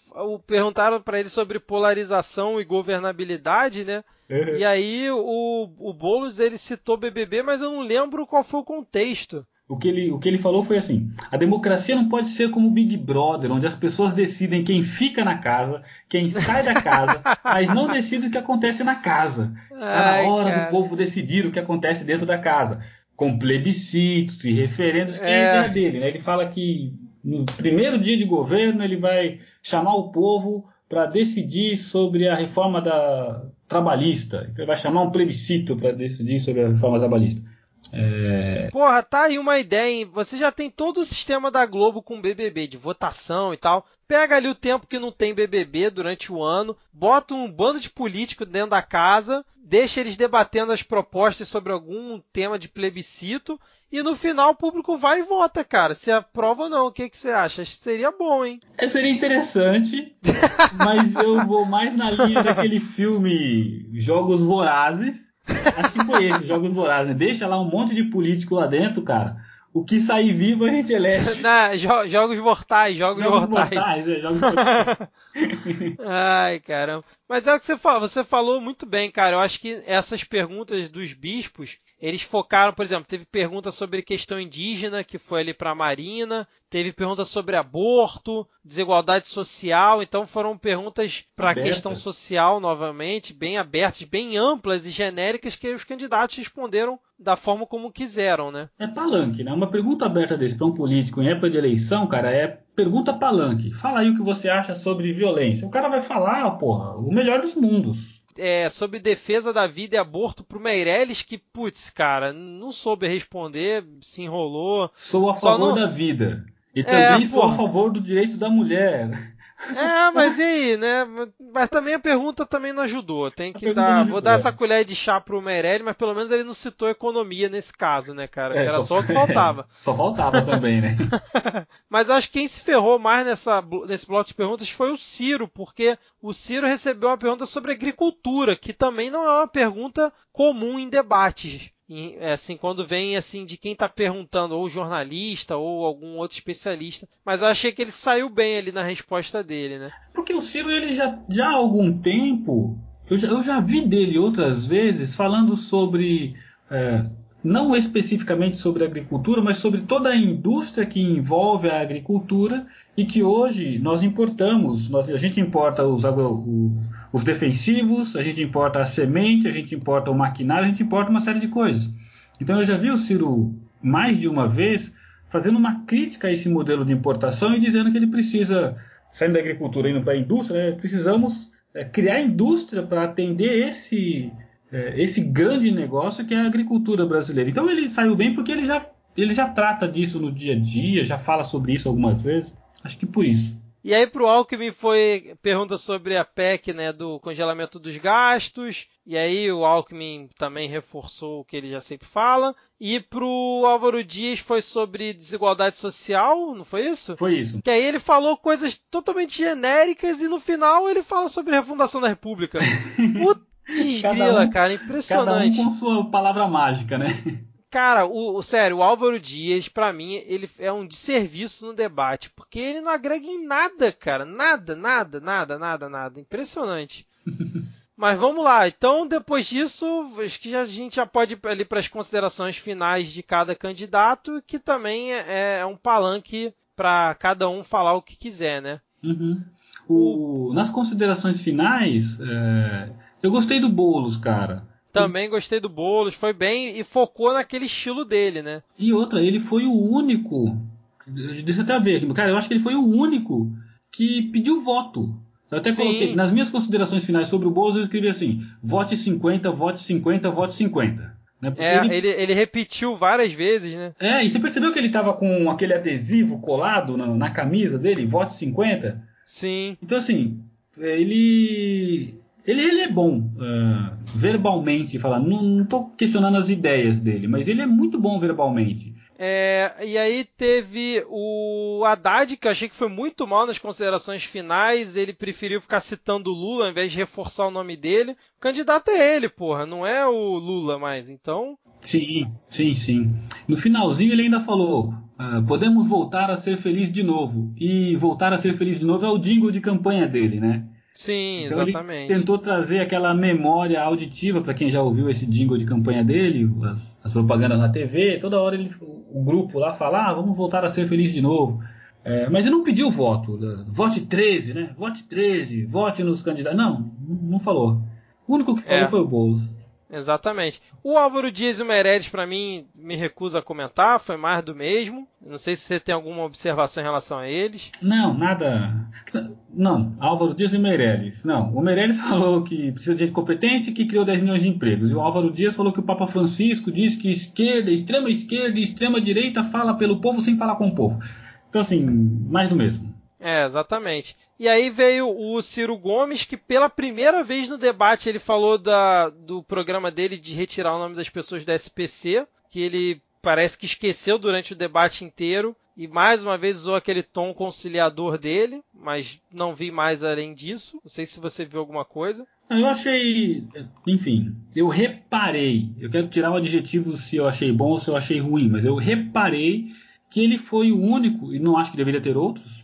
perguntaram para ele sobre polarização e governabilidade, né? Uhum. E aí o, o Boulos ele citou BBB, mas eu não lembro qual foi o contexto. O que, ele, o que ele falou foi assim: a democracia não pode ser como o Big Brother, onde as pessoas decidem quem fica na casa, quem sai da casa, mas não decidem o que acontece na casa. Está Ai, na hora cara. do povo decidir o que acontece dentro da casa. Com plebiscitos e referendos, que é, é a ideia dele. Né? Ele fala que no primeiro dia de governo ele vai chamar o povo para decidir sobre a reforma da trabalhista. Então ele vai chamar um plebiscito para decidir sobre a reforma trabalhista. É... Porra, tá aí uma ideia, hein? Você já tem todo o sistema da Globo com BBB, de votação e tal. Pega ali o tempo que não tem BBB durante o ano, bota um bando de políticos dentro da casa, deixa eles debatendo as propostas sobre algum tema de plebiscito e no final o público vai e vota, cara. Se aprova ou não, o que, que você acha? Acho que seria bom, hein? É, seria interessante, mas eu vou mais na linha daquele filme Jogos Vorazes, Acho que foi esse, Jogos Vorazes. Né? Deixa lá um monte de político lá dentro, cara. O que sair vivo a gente elege. Na, jo jogos mortais, jogos, jogos mortais. mortais é, jogos mortais. Ai, caramba. Mas é o que você falou, você falou muito bem, cara. Eu acho que essas perguntas dos bispos, eles focaram, por exemplo, teve pergunta sobre questão indígena, que foi ali para a Marina, teve pergunta sobre aborto, desigualdade social, então foram perguntas para a questão social novamente, bem abertas, bem amplas e genéricas que os candidatos responderam da forma como quiseram, né? É palanque, né? Uma pergunta aberta desse para um político em época de eleição, cara, é pergunta palanque. Fala aí o que você acha sobre violência. O cara vai falar, porra, o melhor dos mundos. É, sobre defesa da vida e aborto pro Meirelles, que, putz, cara, não soube responder, se enrolou. Sou a favor não... da vida. E é, também é, sou porra. a favor do direito da mulher. É, mas e aí, né? Mas também a pergunta também não ajudou. Tem que dar. Vou dar essa colher de chá pro Meirelles, mas pelo menos ele não citou economia nesse caso, né, cara? É, era só, só o que faltava. É, só faltava também, né? mas eu acho que quem se ferrou mais nessa, nesse bloco de perguntas foi o Ciro, porque o Ciro recebeu uma pergunta sobre agricultura, que também não é uma pergunta comum em debates. É, assim, quando vem assim de quem está perguntando, ou jornalista, ou algum outro especialista. Mas eu achei que ele saiu bem ali na resposta dele, né? Porque o Ciro, ele já, já há algum tempo, eu já, eu já vi dele outras vezes falando sobre. É, não especificamente sobre agricultura, mas sobre toda a indústria que envolve a agricultura e que hoje nós importamos. Nós, a gente importa os, os defensivos, a gente importa a semente, a gente importa o maquinário, a gente importa uma série de coisas. Então eu já vi o Ciro mais de uma vez fazendo uma crítica a esse modelo de importação e dizendo que ele precisa, saindo da agricultura e indo para a indústria, né, precisamos é, criar indústria para atender esse, é, esse grande negócio que é a agricultura brasileira. Então ele saiu bem porque ele já, ele já trata disso no dia a dia, já fala sobre isso algumas vezes. Acho que por isso. E aí pro Alckmin foi pergunta sobre a PEC, né, do congelamento dos gastos. E aí o Alckmin também reforçou o que ele já sempre fala. E pro Álvaro Dias foi sobre desigualdade social, não foi isso? Foi isso. Que aí ele falou coisas totalmente genéricas e no final ele fala sobre a refundação da República. Putz, grila, um, cara, impressionante. Cada um com sua palavra mágica, né? Cara, o, o, sério, o Álvaro Dias, para mim, ele é um desserviço no debate, porque ele não agrega em nada, cara. Nada, nada, nada, nada, nada. Impressionante. Mas vamos lá. Então, depois disso, acho que a gente já pode ir ali para as considerações finais de cada candidato, que também é, é um palanque para cada um falar o que quiser, né? Uhum. O, nas considerações finais, é, eu gostei do Boulos, cara. Também gostei do Boulos, foi bem e focou naquele estilo dele, né? E outra, ele foi o único. Deixa eu até ver aqui, cara, eu acho que ele foi o único que pediu voto. Eu até Sim. coloquei, nas minhas considerações finais sobre o Boulos, eu escrevi assim: vote 50, vote 50, vote 50. Né? É, ele... Ele, ele... repetiu várias vezes, né? É, e você percebeu que ele tava com aquele adesivo colado na, na camisa dele, vote 50? Sim. Então, assim, ele ele, ele é bom uh, verbalmente, falar. Não estou questionando as ideias dele, mas ele é muito bom verbalmente. É, e aí teve o Haddad, que eu achei que foi muito mal nas considerações finais. Ele preferiu ficar citando o Lula ao invés de reforçar o nome dele. O candidato é ele, porra, não é o Lula mais. Então. Sim, sim, sim. No finalzinho ele ainda falou: uh, podemos voltar a ser feliz de novo. E voltar a ser feliz de novo é o jingle de campanha dele, né? Sim, então exatamente. Ele tentou trazer aquela memória auditiva para quem já ouviu esse jingle de campanha dele, as, as, propagandas na TV. Toda hora ele, o grupo lá fala: ah, vamos voltar a ser feliz de novo. É, mas ele não pediu voto. Né? Vote 13, né? Vote 13, vote nos candidatos. Não, não falou. O único que falou é. foi o Boulos. Exatamente. O Álvaro Dias e o Meirelles, para mim, me recuso a comentar, foi mais do mesmo. Não sei se você tem alguma observação em relação a eles. Não, nada. Não, Álvaro Dias e Meirelles. Não, o Meirelles falou que precisa de gente competente que criou 10 milhões de empregos. E o Álvaro Dias falou que o Papa Francisco diz que esquerda, extrema esquerda e extrema direita fala pelo povo sem falar com o povo. Então, assim, mais do mesmo. É, exatamente. E aí veio o Ciro Gomes, que pela primeira vez no debate ele falou da, do programa dele de retirar o nome das pessoas da SPC, que ele parece que esqueceu durante o debate inteiro e mais uma vez usou aquele tom conciliador dele, mas não vi mais além disso. Não sei se você viu alguma coisa. Eu achei, enfim, eu reparei. Eu quero tirar o adjetivo se eu achei bom ou se eu achei ruim, mas eu reparei que ele foi o único, e não acho que deveria ter outros,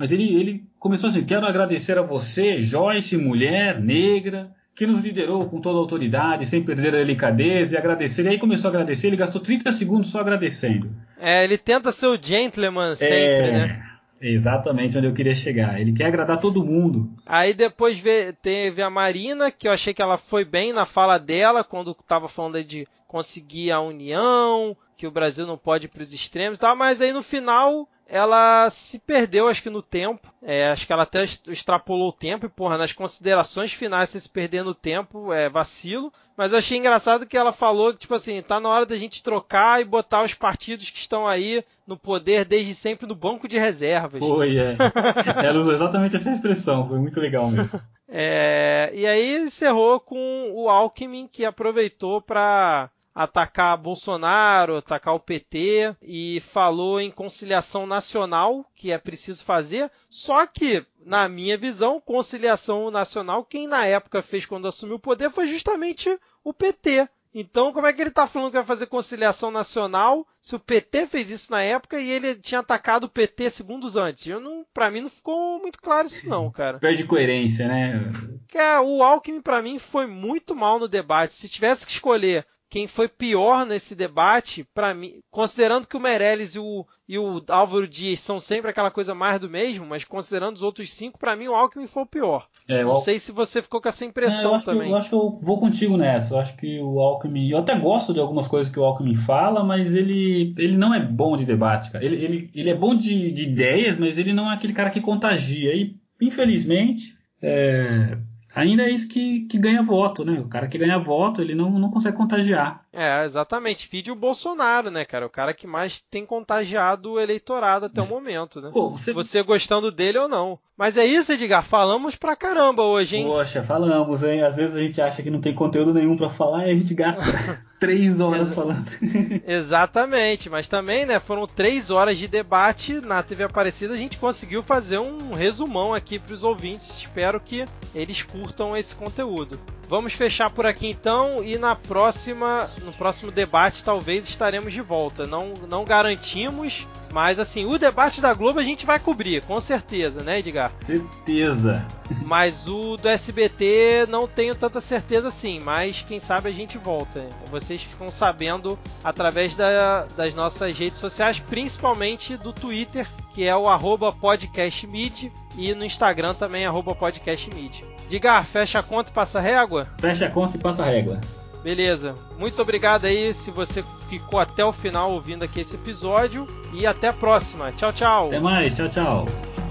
mas ele, ele começou assim: quero agradecer a você, Joyce, mulher negra, que nos liderou com toda a autoridade, sem perder a delicadeza, e agradecer. E aí começou a agradecer, ele gastou 30 segundos só agradecendo. É, ele tenta ser o gentleman sempre, é... né? Exatamente onde eu queria chegar. Ele quer agradar todo mundo. Aí depois teve a Marina, que eu achei que ela foi bem na fala dela, quando estava falando de conseguir a união, que o Brasil não pode ir para os extremos e tal, mas aí no final ela se perdeu, acho que no tempo. É, acho que ela até extrapolou o tempo. E, porra, nas considerações finais, se perder no tempo, é vacilo. Mas eu achei engraçado que ela falou que, tipo assim, tá na hora da gente trocar e botar os partidos que estão aí no poder desde sempre no banco de reservas. Foi, é. ela usou exatamente essa expressão. Foi muito legal mesmo. É, e aí encerrou com o Alckmin, que aproveitou para atacar Bolsonaro, atacar o PT e falou em conciliação nacional que é preciso fazer. Só que, na minha visão, conciliação nacional, quem na época fez quando assumiu o poder foi justamente o PT. Então, como é que ele está falando que vai fazer conciliação nacional se o PT fez isso na época e ele tinha atacado o PT segundos antes? Eu não, para mim não ficou muito claro isso não, cara. Perde coerência, né? É, o Alckmin para mim foi muito mal no debate. Se tivesse que escolher quem foi pior nesse debate, para mim, considerando que o Meirelles e o, e o Álvaro Dias são sempre aquela coisa mais do mesmo, mas considerando os outros cinco, para mim o Alckmin foi o pior. É, Não sei se você ficou com essa impressão é, eu também. Que, eu acho que eu vou contigo nessa. Eu acho que o Alckmin. Eu até gosto de algumas coisas que o Alckmin fala, mas ele, ele não é bom de debate, cara. Ele, ele, ele é bom de, de ideias, mas ele não é aquele cara que contagia. E, infelizmente. É, ainda é isso que, que ganha voto, né? O cara que ganha voto, ele não, não consegue contagiar. É, exatamente. Vídeo o Bolsonaro, né, cara? O cara que mais tem contagiado o eleitorado até é. o momento, né? Pô, você... você gostando dele ou não. Mas é isso, Edgar. Falamos pra caramba hoje, hein? Poxa, falamos, hein? Às vezes a gente acha que não tem conteúdo nenhum para falar e a gente gasta três horas Ex falando. Exatamente, mas também, né? Foram três horas de debate na TV Aparecida. A gente conseguiu fazer um resumão aqui para os ouvintes. Espero que eles curtam esse conteúdo. Vamos fechar por aqui então e na próxima, no próximo debate talvez estaremos de volta. Não, não garantimos, mas assim, o debate da Globo a gente vai cobrir, com certeza, né, Edgar? Certeza. Mas o do SBT não tenho tanta certeza assim, mas quem sabe a gente volta. Vocês ficam sabendo através da, das nossas redes sociais, principalmente do Twitter, que é o arroba podcastmid, e no Instagram também, arroba podcastmid. Digar, fecha a conta e passa a régua? Fecha a conta e passa a régua. Beleza. Muito obrigado aí se você ficou até o final ouvindo aqui esse episódio. E até a próxima. Tchau, tchau. Até mais. Tchau, tchau.